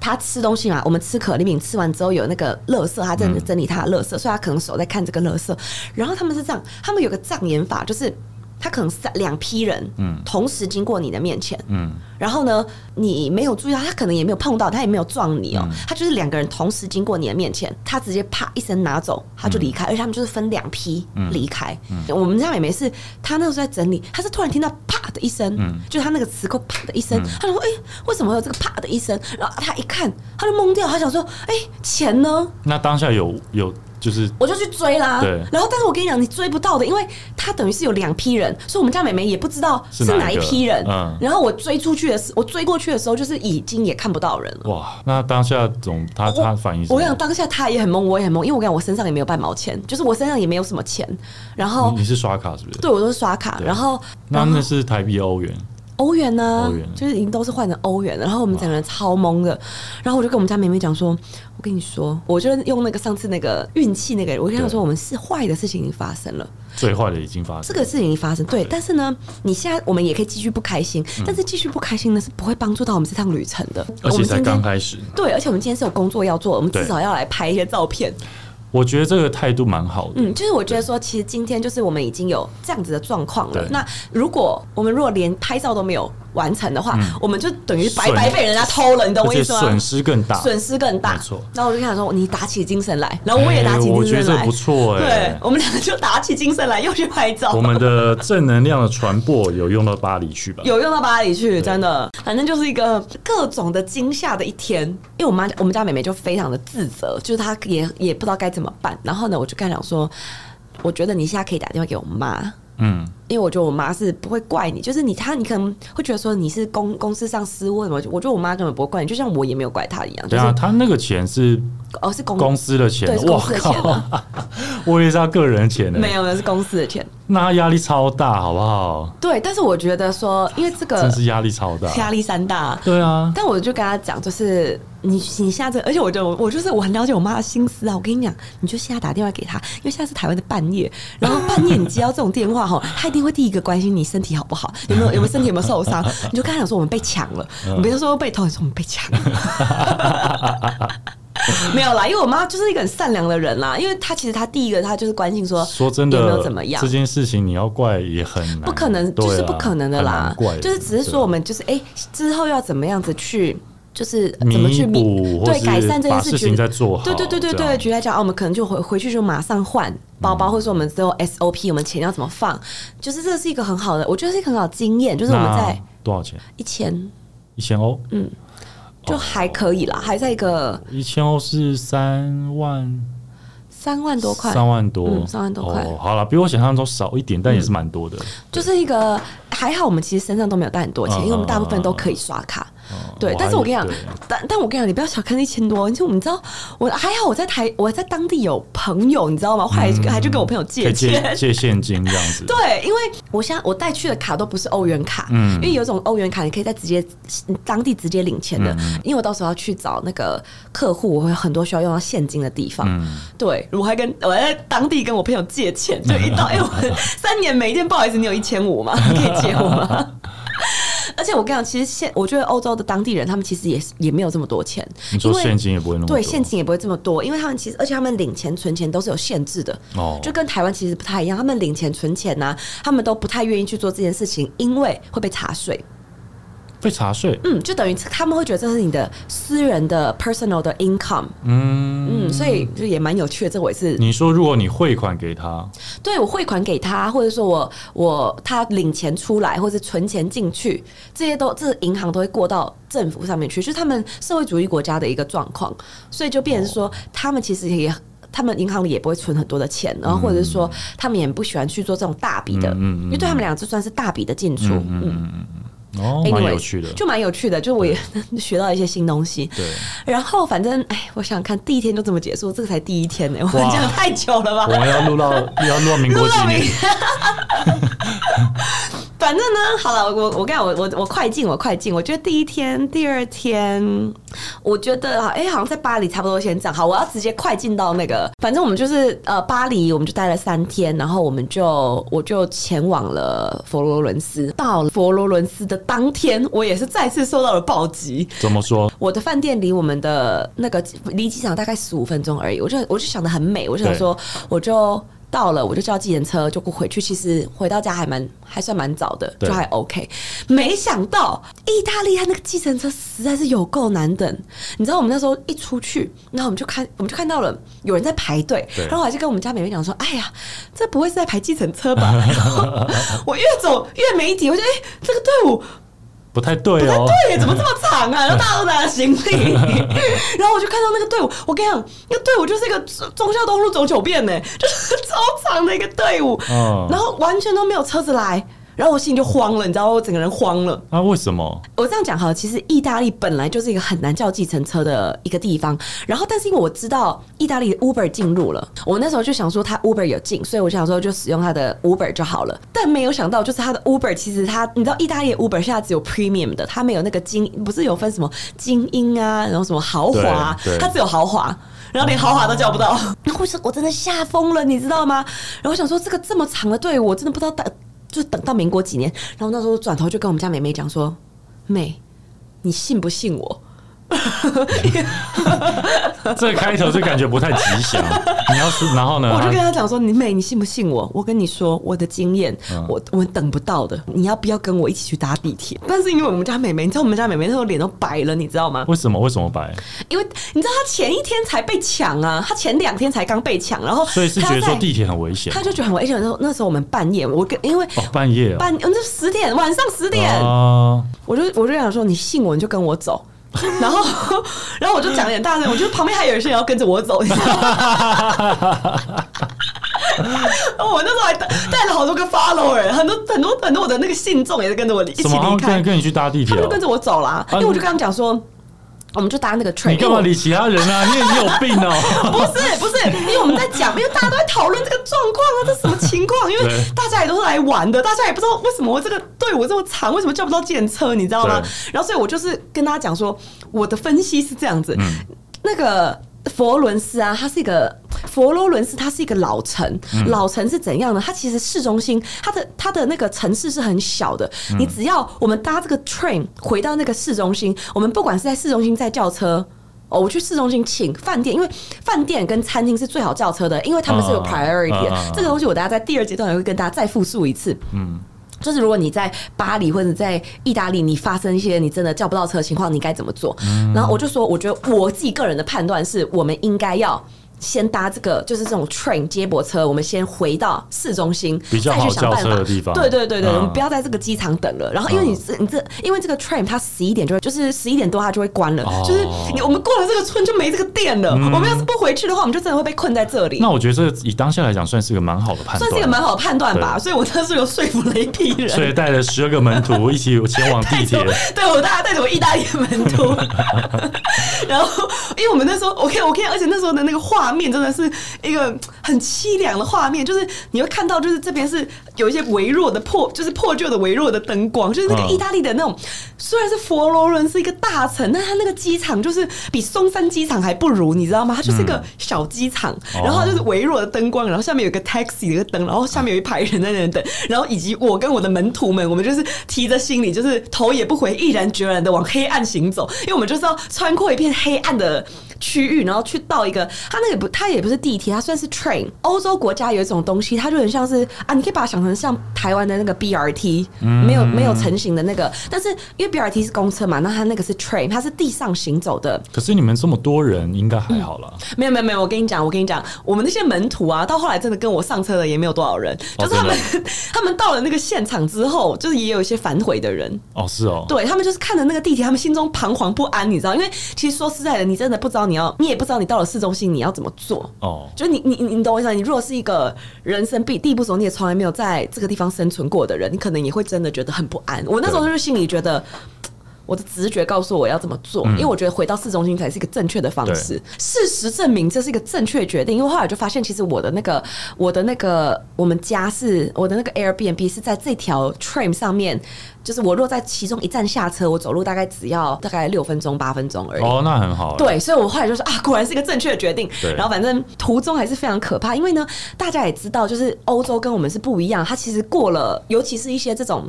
他吃东西嘛？我们吃可丽饼吃完之后有那个垃圾，他正在整理他的垃圾，所以他可能手在看这个垃圾。然后他们是这样，他们有个障眼法，就是。他可能三两批人，嗯，同时经过你的面前，嗯，然后呢，你没有注意到，他可能也没有碰到，他也没有撞你哦，他就是两个人同时经过你的面前，他直接啪一声拿走，他就离开，而且他们就是分两批离开。嗯。我们家美眉是，她那时候在整理，她是突然听到啪的一声，嗯，就她那个磁扣啪的一声，她说：“哎，为什么会有这个啪的一声？”然后她一看，她就懵掉，她想说：“哎，钱呢？”那当下有有。就是，我就去追啦。对。然后，但是我跟你讲，你追不到的，因为他等于是有两批人，所以我们家美眉也不知道是哪一批人。嗯。然后我追出去的时，我追过去的时候，就是已经也看不到人了。哇！那当下总他他反应，我跟你讲，当下他也很懵，我也很懵，因为我跟你讲，我身上也没有半毛钱，就是我身上也没有什么钱。然后你是刷卡是不是？对，我都是刷卡。然后那那是台币欧元。欧元呢，就是已经都是换成欧元了。然后我们整个人超懵的。然后我就跟我们家妹妹讲说：“我跟你说，我就用那个上次那个运气那个，我跟她说，我们是坏的事情已经发生了，最坏的已经发生，这个事情已经发生。对，但是呢，你现在我们也可以继续不开心，但是继续不开心呢是不会帮助到我们这趟旅程的。而且才刚开始，对，而且我们今天是有工作要做，我们至少要来拍一些照片。”我觉得这个态度蛮好的。嗯，就是我觉得说，其实今天就是我们已经有这样子的状况了。那如果我们如果连拍照都没有完成的话，我们就等于白白被人家偷了，你懂我意思吗？损失更大，损失更大。没错。然后我就跟他说：“你打起精神来。”然后我也打起精神来。我觉得不错 哎。对，我们两个就打起精神来，又去拍照。我们的正能量的传播有用到巴黎去吧？有用到巴黎去，真的。反正就是一个各种的惊吓的一天。因为我妈我们家妹妹就非常的自责，就是她也也不知道该怎么办。然后呢？我就跟她讲说，我觉得你现在可以打电话给我妈，嗯，因为我觉得我妈是不会怪你，就是你她你可能会觉得说你是公公司上私问什么，我觉得我妈根本不会怪你，就像我也没有怪她一样。对啊，他那个钱是哦是公公司的钱，对，公司的钱，我以为是他个人钱呢，没有，那是公司的钱。那压力超大，好不好？对，但是我觉得说，因为这个真是压力超大，压力山大。对啊，但我就跟他讲，就是你你下次，而且我就我就是我很了解我妈的心思啊。我跟你讲，你就现在打电话给他，因为现在是台湾的半夜，然后半夜你接到这种电话哈，他一定会第一个关心你身体好不好，有没有 有没有身体有没有受伤。你就跟他讲说我们被抢了，我别说被偷，你说我们被抢了。没有啦，因为我妈就是一个很善良的人啦。因为她其实她第一个她就是关心说，说真的有没有怎么样这件事情，你要怪也很难，不可能，就是不可能的啦。就是只是说我们就是哎，之后要怎么样子去，就是怎么去弥对改善这件事情在做好。对对对对对，举例来讲，我们可能就回回去就马上换包包，或者说我们只有 SOP，我们钱要怎么放，就是这是一个很好的，我觉得是一个很好的经验。就是我们在多少钱？一千一千欧，嗯。就还可以啦，还在一个一千欧是三万，三万多块，三万多，三万多块。好了，比我想象中少一点，但也是蛮多的。就是一个还好，我们其实身上都没有带很多钱，因为我们大部分都可以刷卡。对，但是我跟你讲，但但我跟你讲，你不要小看一千多，你就你知道，我还好，我在台，我在当地有朋友，你知道吗？后来还就跟我朋友借钱，借现金这样子。对，因为我现在我带去的卡都不是欧元卡，嗯，因为有种欧元卡你可以在直接当地直接领钱的，因为我到时候要去找那个客户，我会很多需要用到现金的地方。对，我还跟我在当地跟我朋友借钱，就一到 哎，我三年每一天，不好意思，你有一千五吗？可以借我吗？而且我跟你讲，其实现我觉得欧洲的当地人，他们其实也也没有这么多钱。你说现金也不会那么对，现金也不会这么多，因为他们其实，而且他们领钱存钱都是有限制的哦，就跟台湾其实不太一样。他们领钱存钱呢，他们都不太愿意去做这件事情，因为会被查税。被查税？嗯，就等于他们会觉得这是你的私人的 personal 的 income。嗯嗯，嗯，所以就也蛮有趣的。这我也是。你说，如果你汇款给他，对我汇款给他，或者说我我他领钱出来，或者存钱进去，这些都这银行都会过到政府上面去，就是他们社会主义国家的一个状况，所以就变成说，他们其实也。他们银行里也不会存很多的钱，然后或者是说，他们也不喜欢去做这种大笔的，嗯因为对他们俩这算是大笔的进出。嗯嗯嗯，哦，蛮有趣的，就蛮有趣的，就我也 学到一些新东西。对，然后反正哎，我想看第一天就这么结束，这个才第一天呢，我们讲太久了吧？我们要录到要录到民国几年？反正呢，好了，我我跟你我我我快进，我快进。我觉得第一天、第二天，我觉得哎，好像在巴黎差不多先这样。好，我要直接快进到那个，反正我们就是呃，巴黎，我们就待了三天，然后我们就我就前往了佛罗伦斯。到了佛罗伦斯的当天，我也是再次受到了暴击。怎么说？我的饭店离我们的那个离机场大概十五分钟而已。我就我就想的很美，我就想说，我就。到了我就叫计程车就回去，其实回到家还蛮还算蛮早的，就还 OK。没想到意大利他那个计程车实在是有够难等，你知道我们那时候一出去，然后我们就看我们就看到了有人在排队，然后我还是跟我们家美美讲说：“哎呀，这不会是在排计程车吧？”然后我越走越没底，我觉得哎，这个队伍。不太对哦，对，怎么这么长啊？然后大家都拿着行李，然后我就看到那个队伍，我跟你讲，那个队伍就是一个中孝东路走九遍呢，就是 超长的一个队伍，然后完全都没有车子来。然后我心里就慌了，你知道我整个人慌了。啊，为什么？我这样讲哈，其实意大利本来就是一个很难叫计程车的一个地方。然后，但是因为我知道意大利的 Uber 进入了，我那时候就想说它 Uber 有进，所以我想说就使用它的 Uber 就好了。但没有想到，就是它的 Uber 其实它，你知道意大利的 Uber 现在只有 Premium 的，它没有那个精，不是有分什么精英啊，然后什么豪华，它只有豪华，然后连豪华都叫不到。然后我真的吓疯了，你知道吗？然后我想说，这个这么长的队伍，我真的不知道等。就等到民国几年，然后那时候转头就跟我们家美妹讲说：“妹，你信不信我？” 这开头就感觉不太吉祥。你要是然后呢？我就跟他讲说：“你妹，你信不信我？我跟你说我的经验，我我等不到的。你要不要跟我一起去搭地铁？”但是因为我们家妹妹，你知道我们家妹妹那时候脸都白了，你知道吗？为什么？为什么白？因为你知道她前一天才被抢啊，她前两天才刚被抢，然后所以是觉得说地铁很危险，她就觉得很危险。那时候那时候我们半夜，我跟因为半夜半那十点晚上十点，我就我就想说，你信我，你就跟我走。然后，然后我就讲点大声，我觉得旁边还有一些人要跟着我走，你知道吗？我那时候还带了好多个 follower，很多很多很多我的那个信众也是跟着我一起离开，跟你去搭地铁，他就跟着我走啦，因为我就跟他们讲说。我们就搭那个 train。你干嘛理其他人啊？你你有病哦！不是不是，因为我们在讲，因为大家都在讨论这个状况啊，这什么情况？因为大家也都是来玩的，大家也不知道为什么这个队伍这么长，为什么叫不到检车，你知道吗？然后所以我就是跟大家讲说，我的分析是这样子，那个。佛罗伦斯啊，它是一个佛罗伦斯，它是一个老城。老城是怎样的？它其实市中心，它的它的那个城市是很小的。你只要我们搭这个 train 回到那个市中心，我们不管是在市中心在叫车哦，我去市中心请饭店，因为饭店跟餐厅是最好叫车的，因为他们是有 priority 的。这个东西我大家在第二阶段也会跟大家再复述一次。嗯。就是如果你在巴黎或者在意大利，你发生一些你真的叫不到车的情况，你该怎么做？然后我就说，我觉得我自己个人的判断是，我们应该要。先搭这个就是这种 train 接驳车，我们先回到市中心，比较好叫车的地方。对对对对，我们不要在这个机场等了。然后因为你是你这，因为这个 train 它十一点就会，就是十一点多它就会关了。就是你我们过了这个村就没这个店了。我们要是不回去的话，我们就真的会被困在这里。那我觉得这以当下来讲，算是一个蛮好的判断，算是一个蛮好的判断吧。所以我当时有说服了一批人，所以带了十二个门徒一起前往地铁。对我大家带着我意大利门徒，然后因为我们那时候，我看我看，而且那时候的那个画面真的是。一个很凄凉的画面，就是你会看到，就是这边是有一些微弱的破，就是破旧的微弱的灯光，就是那个意大利的那种，虽然是佛罗伦是一个大城，但它那个机场就是比松山机场还不如，你知道吗？它就是一个小机场，然后就是微弱的灯光，然后下面有个 taxi 的一个灯，然后下面有一排人在那等，然后以及我跟我的门徒们，我们就是提着行李，就是头也不回，毅然决然的往黑暗行走，因为我们就是要穿过一片黑暗的。区域，然后去到一个，它那个不，它也不是地铁，它算是 train。欧洲国家有一种东西，它就很像是啊，你可以把它想成像台湾的那个 BRT，没有没有成型的那个。但是因为 BRT 是公车嘛，那它那个是 train，它是地上行走的。可是你们这么多人，应该还好了。没有没有没有，我跟你讲，我跟你讲，我们那些门徒啊，到后来真的跟我上车的也没有多少人，就是他们 他们到了那个现场之后，就是也有一些反悔的人。哦，是哦，对他们就是看着那个地铁，他们心中彷徨不安，你知道？因为其实说实在的，你真的不知道你要，你也不知道你到了市中心你要怎么做。哦，就是你你你你懂我意思？你如果是一个人生地地不熟，你也从来没有在这个地方生存过的人，你可能也会真的觉得很不安。我那时候就是心里觉得。我的直觉告诉我要这么做，因为我觉得回到市中心才是一个正确的方式。事实证明这是一个正确决定，因为后来就发现，其实我的那个我的那个我们家是我的那个 Airbnb 是在这条 train 上面，就是我落在其中一站下车，我走路大概只要大概六分钟八分钟而已。哦，那很好。对，所以我后来就说啊，果然是一个正确的决定。然后反正途中还是非常可怕，因为呢，大家也知道，就是欧洲跟我们是不一样，它其实过了，尤其是一些这种。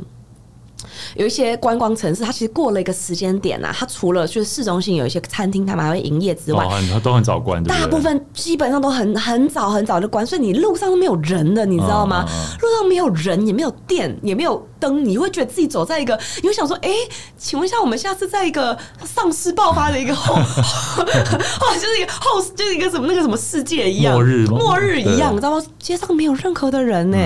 有一些观光城市，它其实过了一个时间点啊，它除了就是市中心有一些餐厅，他们还会营业之外，它都很早关。大部分基本上都很很早很早就关，所以你路上都没有人的，你知道吗？路上没有人，也没有电，也没有灯，你会觉得自己走在一个，你会想说，哎，请问一下，我们下次在一个丧尸爆发的一个后，或 者 就是一个后，就是一个什么那个什么世界一样，末日末日一样，你知道吗？街上没有任何的人呢，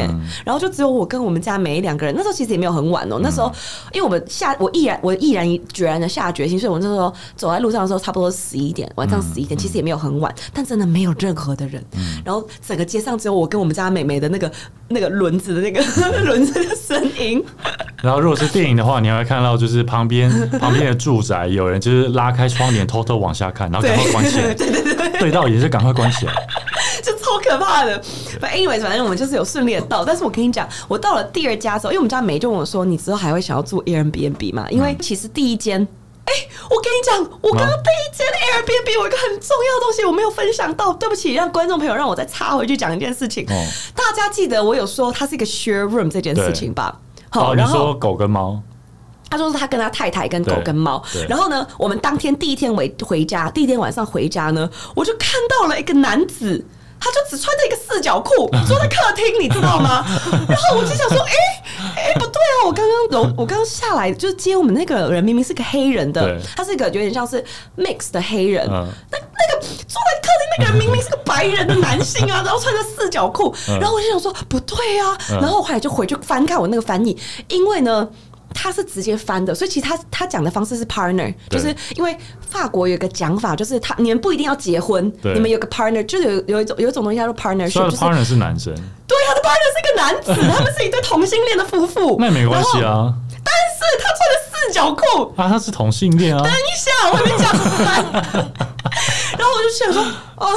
然后就只有我跟我们家梅两个人。那时候其实也没有很晚哦，那时候。因为我们下，我毅然，我毅然决然的下决心，所以我那时候走在路上的时候，差不多十一点，晚上十一点，其实也没有很晚，但真的没有任何的人，然后整个街上只有我跟我们家美美的那个那个轮子的那个 轮子的声音。然后如果是电影的话，你还会看到就是旁边 旁边的住宅有人就是拉开窗帘偷偷往下看，然后赶快关起来，对对对，对到也是赶快关起来。就超可怕的。反正 anyways，反正我们就是有顺利的到。但是我跟你讲，我到了第二家之后，因为我们家梅就问我说：“你之后还会想要住 Airbnb 吗？”因为其实第一间，哎，我跟你讲，我刚刚第一间 Airbnb 有一个很重要的东西我没有分享到，对不起，让观众朋友让我再插回去讲一件事情。大家记得我有说它是一个 share room 这件事情吧？好，然后狗跟猫，他说是他跟他太太跟狗跟猫。然后呢，我们当天第一天回回家，第一天晚上回家呢，我就看到了一个男子。他就只穿着一个四角裤 坐在客厅，你知道吗？然后我就想说，哎哎，不对啊！我刚刚楼，我 刚刚下来就是接我们那个人，明明是个黑人的，他是一个有点像是 mix 的黑人。那那个坐在客厅那个人明明是个白人的男性啊，然后穿着四角裤，然后我就想说，不对啊！然后我后来就回去翻看我那个翻译，因为呢。他是直接翻的，所以其实他他讲的方式是 partner，就是因为法国有个讲法，就是他你们不一定要结婚，你们有个 partner，就是有有一种有一种东西叫做 partner，就是 partner 是男生，对，他的 partner 是一个男子，他们是一对同性恋的夫妇，那没关系啊。但是他穿的四角裤啊，他是同性恋啊。等一下，我还没讲。然 后我就想说，哎，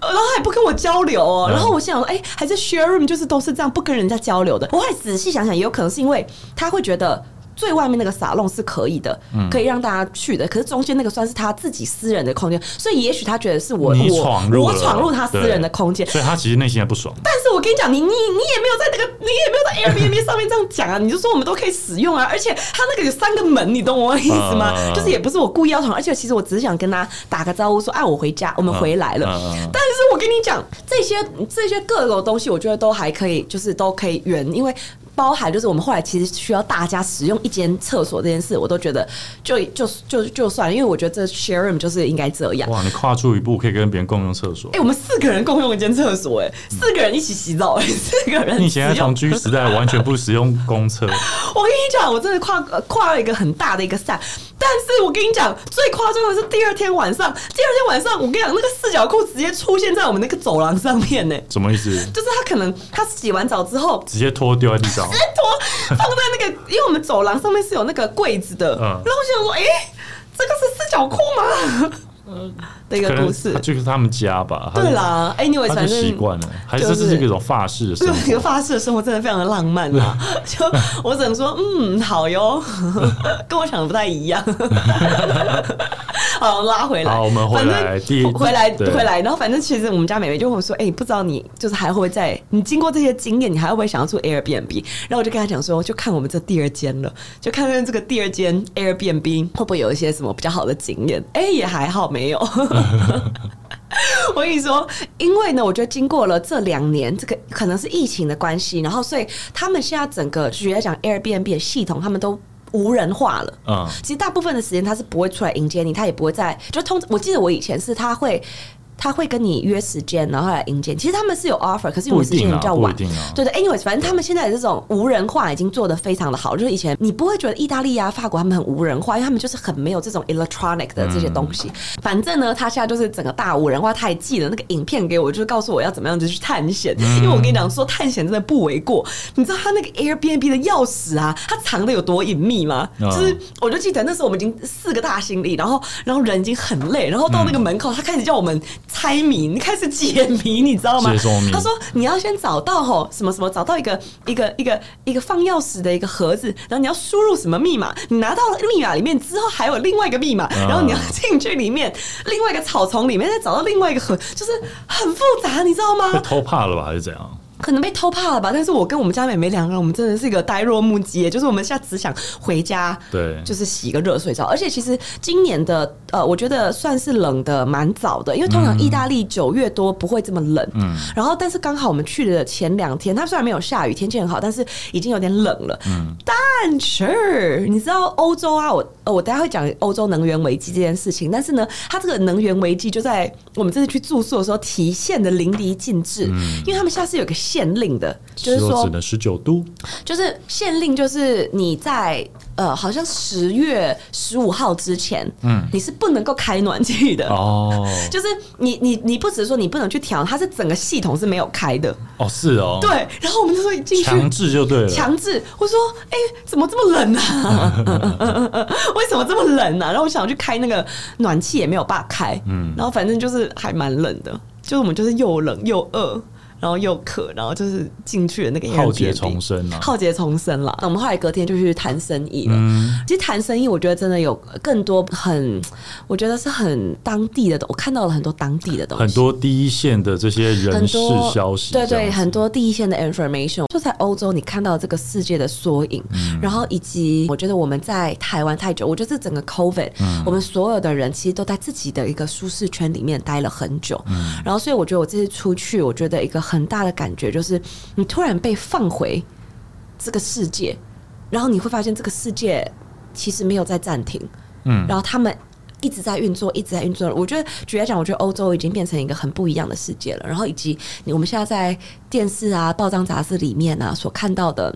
然后还不跟我交流哦。然后我想说，哎，还是 share room 就是都是这样，不跟人家交流的。我后来仔细想想，也有可能是因为他会觉得。最外面那个沙龙是可以的，可以让大家去的。可是中间那个算是他自己私人的空间，所以也许他觉得是我我我闯入他私人的空间，所以他其实内心还不爽。但是我跟你讲，你你你也没有在那个，你也没有在 Airbnb 上面这样讲啊！你就说我们都可以使用啊，而且他那个有三个门，你懂我意思吗？就是也不是我故意要闯，而且其实我只是想跟他打个招呼，说哎，我回家，我们回来了。但是我跟你讲，这些这些各种东西，我觉得都还可以，就是都可以圆，因为。包含就是我们后来其实需要大家使用一间厕所这件事，我都觉得就就就就算了，因为我觉得这 share room 就是应该这样。哇，你跨出一步可以跟别人共用厕所？哎，我们四个人共用一间厕所，哎，四个人一起洗澡，哎，四个人。你以前在同居时代完全不使用公厕。我跟你讲，我真的跨跨了一个很大的一个伞，但是我跟你讲，最夸张的是第二天晚上，第二天晚上，我跟你讲，那个四角裤直接出现在我们那个走廊上面呢。什么意思？就是他可能他洗完澡之后，直接脱掉在地上。直接脱 放在那个，因为我们走廊上面是有那个柜子的。然后我想说，哎，这个是四角裤吗？的一个故事，就是他们家吧。对啦，anyway，反正习惯了，还是这是一种法式的生活。一个法式的生活真的非常的浪漫啊！就我只能说，嗯，好哟，跟我想的不太一样。好，拉回来。好，我们回来，回来，回来。然后，反正其实我们家美美就跟我说：“哎，不知道你就是还会在你经过这些经验，你还会不会想要住 Airbnb？” 然后我就跟他讲说：“就看我们这第二间了，就看看这个第二间 Airbnb 会不会有一些什么比较好的经验。”哎，也还好，没有。我跟你说，因为呢，我觉得经过了这两年，这个可能是疫情的关系，然后所以他们现在整个直接讲 Airbnb 的系统，他们都。无人化了，嗯，其实大部分的时间他是不会出来迎接你，他也不会在，就通。我记得我以前是他会。他会跟你约时间，然后来迎接。其实他们是有 offer，可是因为时间比较晚。对对，anyways，反正他们现在这种无人化已经做的非常的好。就是以前你不会觉得意大利啊、法国他们很无人化，因为他们就是很没有这种 electronic 的这些东西。反正呢，他现在就是整个大无人化，他还寄了那个影片给我，就是告诉我要怎么样子去探险。因为我跟你讲说，探险真的不为过。你知道他那个 Airbnb 的钥匙啊，他藏的有多隐秘吗？就是我就记得那时候我们已经四个大行李，然后然后人已经很累，然后到那个门口，他开始叫我们猜谜，你开始解谜，你知道吗？他说你要先找到吼什么什么，找到一个一个一个一个放钥匙的一个盒子，然后你要输入什么密码，你拿到了密码里面之后还有另外一个密码，然后你要进去里面另外一个草丛里面再找到另外一个盒，就是很复杂，你知道吗？偷怕了吧，还是怎样？可能被偷怕了吧，但是我跟我们家妹妹两个人，我们真的是一个呆若木鸡，就是我们现在只想回家，对，就是洗个热水澡。而且其实今年的呃，我觉得算是冷的蛮早的，因为通常意大利九月多不会这么冷，嗯。然后但是刚好我们去的前两天，它虽然没有下雨，天气很好，但是已经有点冷了，嗯。但是你知道欧洲啊，我呃，我等下会讲欧洲能源危机这件事情，但是呢，它这个能源危机就在我们这次去住宿的时候体现的淋漓尽致，嗯，因为他们下次有个。限令的，就是说只能十九度，就是限令，就是你在呃，好像十月十五号之前，嗯，你是不能够开暖气的哦。就是你你你不只是说你不能去调，它是整个系统是没有开的哦，是哦，对。然后我们就说进去强制就对了，强制。我说哎，怎么这么冷啊？为什么这么冷啊？然后我想去开那个暖气也没有办法开，嗯，然后反正就是还蛮冷的，就是我们就是又冷又饿。然后又渴，然后就是进去的那个浩劫重生了，浩劫重生了。那我们后来隔天就去谈生意了。其实谈生意，我觉得真的有更多很，我觉得是很当地的。我看到了很多当地的东西，很多第一线的这些人事消息。对对，很多第一线的 information，就在欧洲你看到这个世界的缩影。然后以及我觉得我们在台湾太久，我觉得整个 COVID，我们所有的人其实都在自己的一个舒适圈里面待了很久。然后所以我觉得我这次出去，我觉得一个很。很大的感觉就是，你突然被放回这个世界，然后你会发现这个世界其实没有在暂停，嗯，然后他们一直在运作，一直在运作。我觉得，举来讲，我觉得欧洲已经变成一个很不一样的世界了。然后以及我们现在在电视啊、报章杂志里面啊所看到的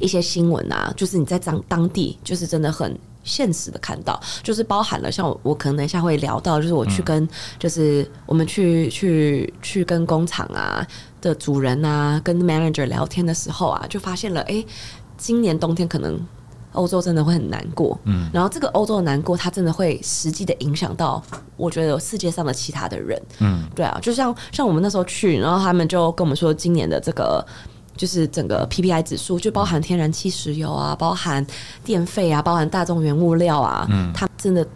一些新闻啊，就是你在当当地，就是真的很。现实的看到，就是包含了像我，我可能等一下会聊到，就是我去跟，就是我们去去去跟工厂啊的主人啊，跟 manager 聊天的时候啊，就发现了，哎，今年冬天可能欧洲真的会很难过，嗯，然后这个欧洲的难过，它真的会实际的影响到，我觉得世界上的其他的人，嗯，对啊，就像像我们那时候去，然后他们就跟我们说，今年的这个。就是整个 PPI 指数，就包含天然气、石油啊，包含电费啊，包含大众原物料啊，嗯，它真的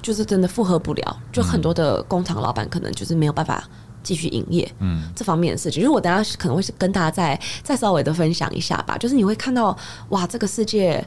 就是真的负荷不了，就很多的工厂老板可能就是没有办法继续营业，嗯，这方面的事情，就是我等下可能会跟大家再再稍微的分享一下吧，就是你会看到哇，这个世界。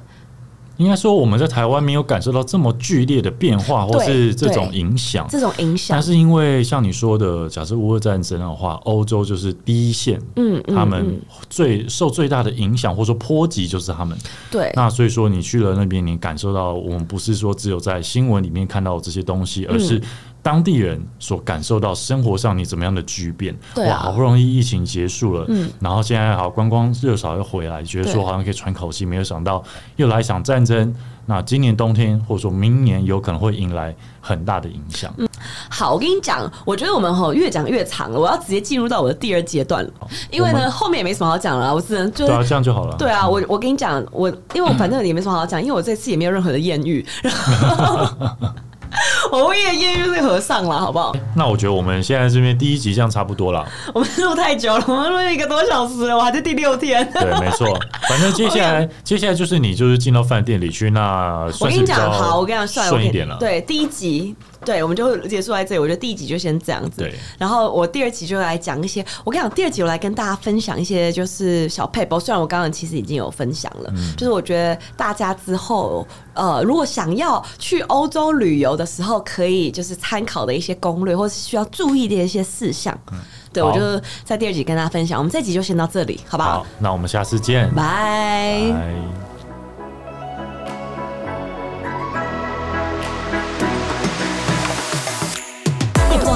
应该说，我们在台湾没有感受到这么剧烈的变化，或是这种影响。这种影响，但是因为像你说的，假设乌俄战争的话，欧洲就是第一线，嗯，他们最受最大的影响或者说波及就是他们。对，那所以说你去了那边，你感受到我们不是说只有在新闻里面看到这些东西，而是。当地人所感受到生活上你怎么样的巨变？哇，好不容易疫情结束了，嗯，然后现在好观光热潮又回来，觉得说好像可以喘口气，没有想到又来一场战争。那今年冬天或者说明年有可能会迎来很大的影响。嗯，好，我跟你讲，我觉得我们吼越讲越长了，我要直接进入到我的第二阶段了，因为呢后面也没什么好讲了，我只能就对啊，这样就好了。对啊，我我跟你讲，我因为我反正也没什么好讲，因为我这次也没有任何的艳遇。我也艳遇是和尚了，好不好？那我觉得我们现在这边第一集这样差不多了。我们录太久了，我们录一个多小时了，我还在第六天。对，没错。反正接下来，接下来就是你就是进到饭店里去，那我跟你讲，好，我跟你讲，顺一点了。对，第一集。对，我们就结束在这里。我觉得第一集就先这样子。对。然后我第二集就来讲一些，我跟你讲，第二集我来跟大家分享一些就是小配包。虽然我刚刚其实已经有分享了，就是我觉得大家之后呃，如果想要去欧洲旅游的时候，可以就是参考的一些攻略，或是需要注意的一些事项。嗯。对，我就在第二集跟大家分享。我们这集就先到这里，好不好？好，那我们下次见。拜。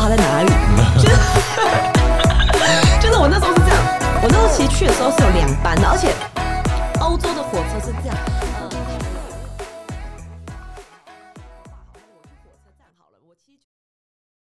在哪里。就是 就是我那时候是这样，我那时候其实去的时候是有两班的，而且欧洲的火车是这样。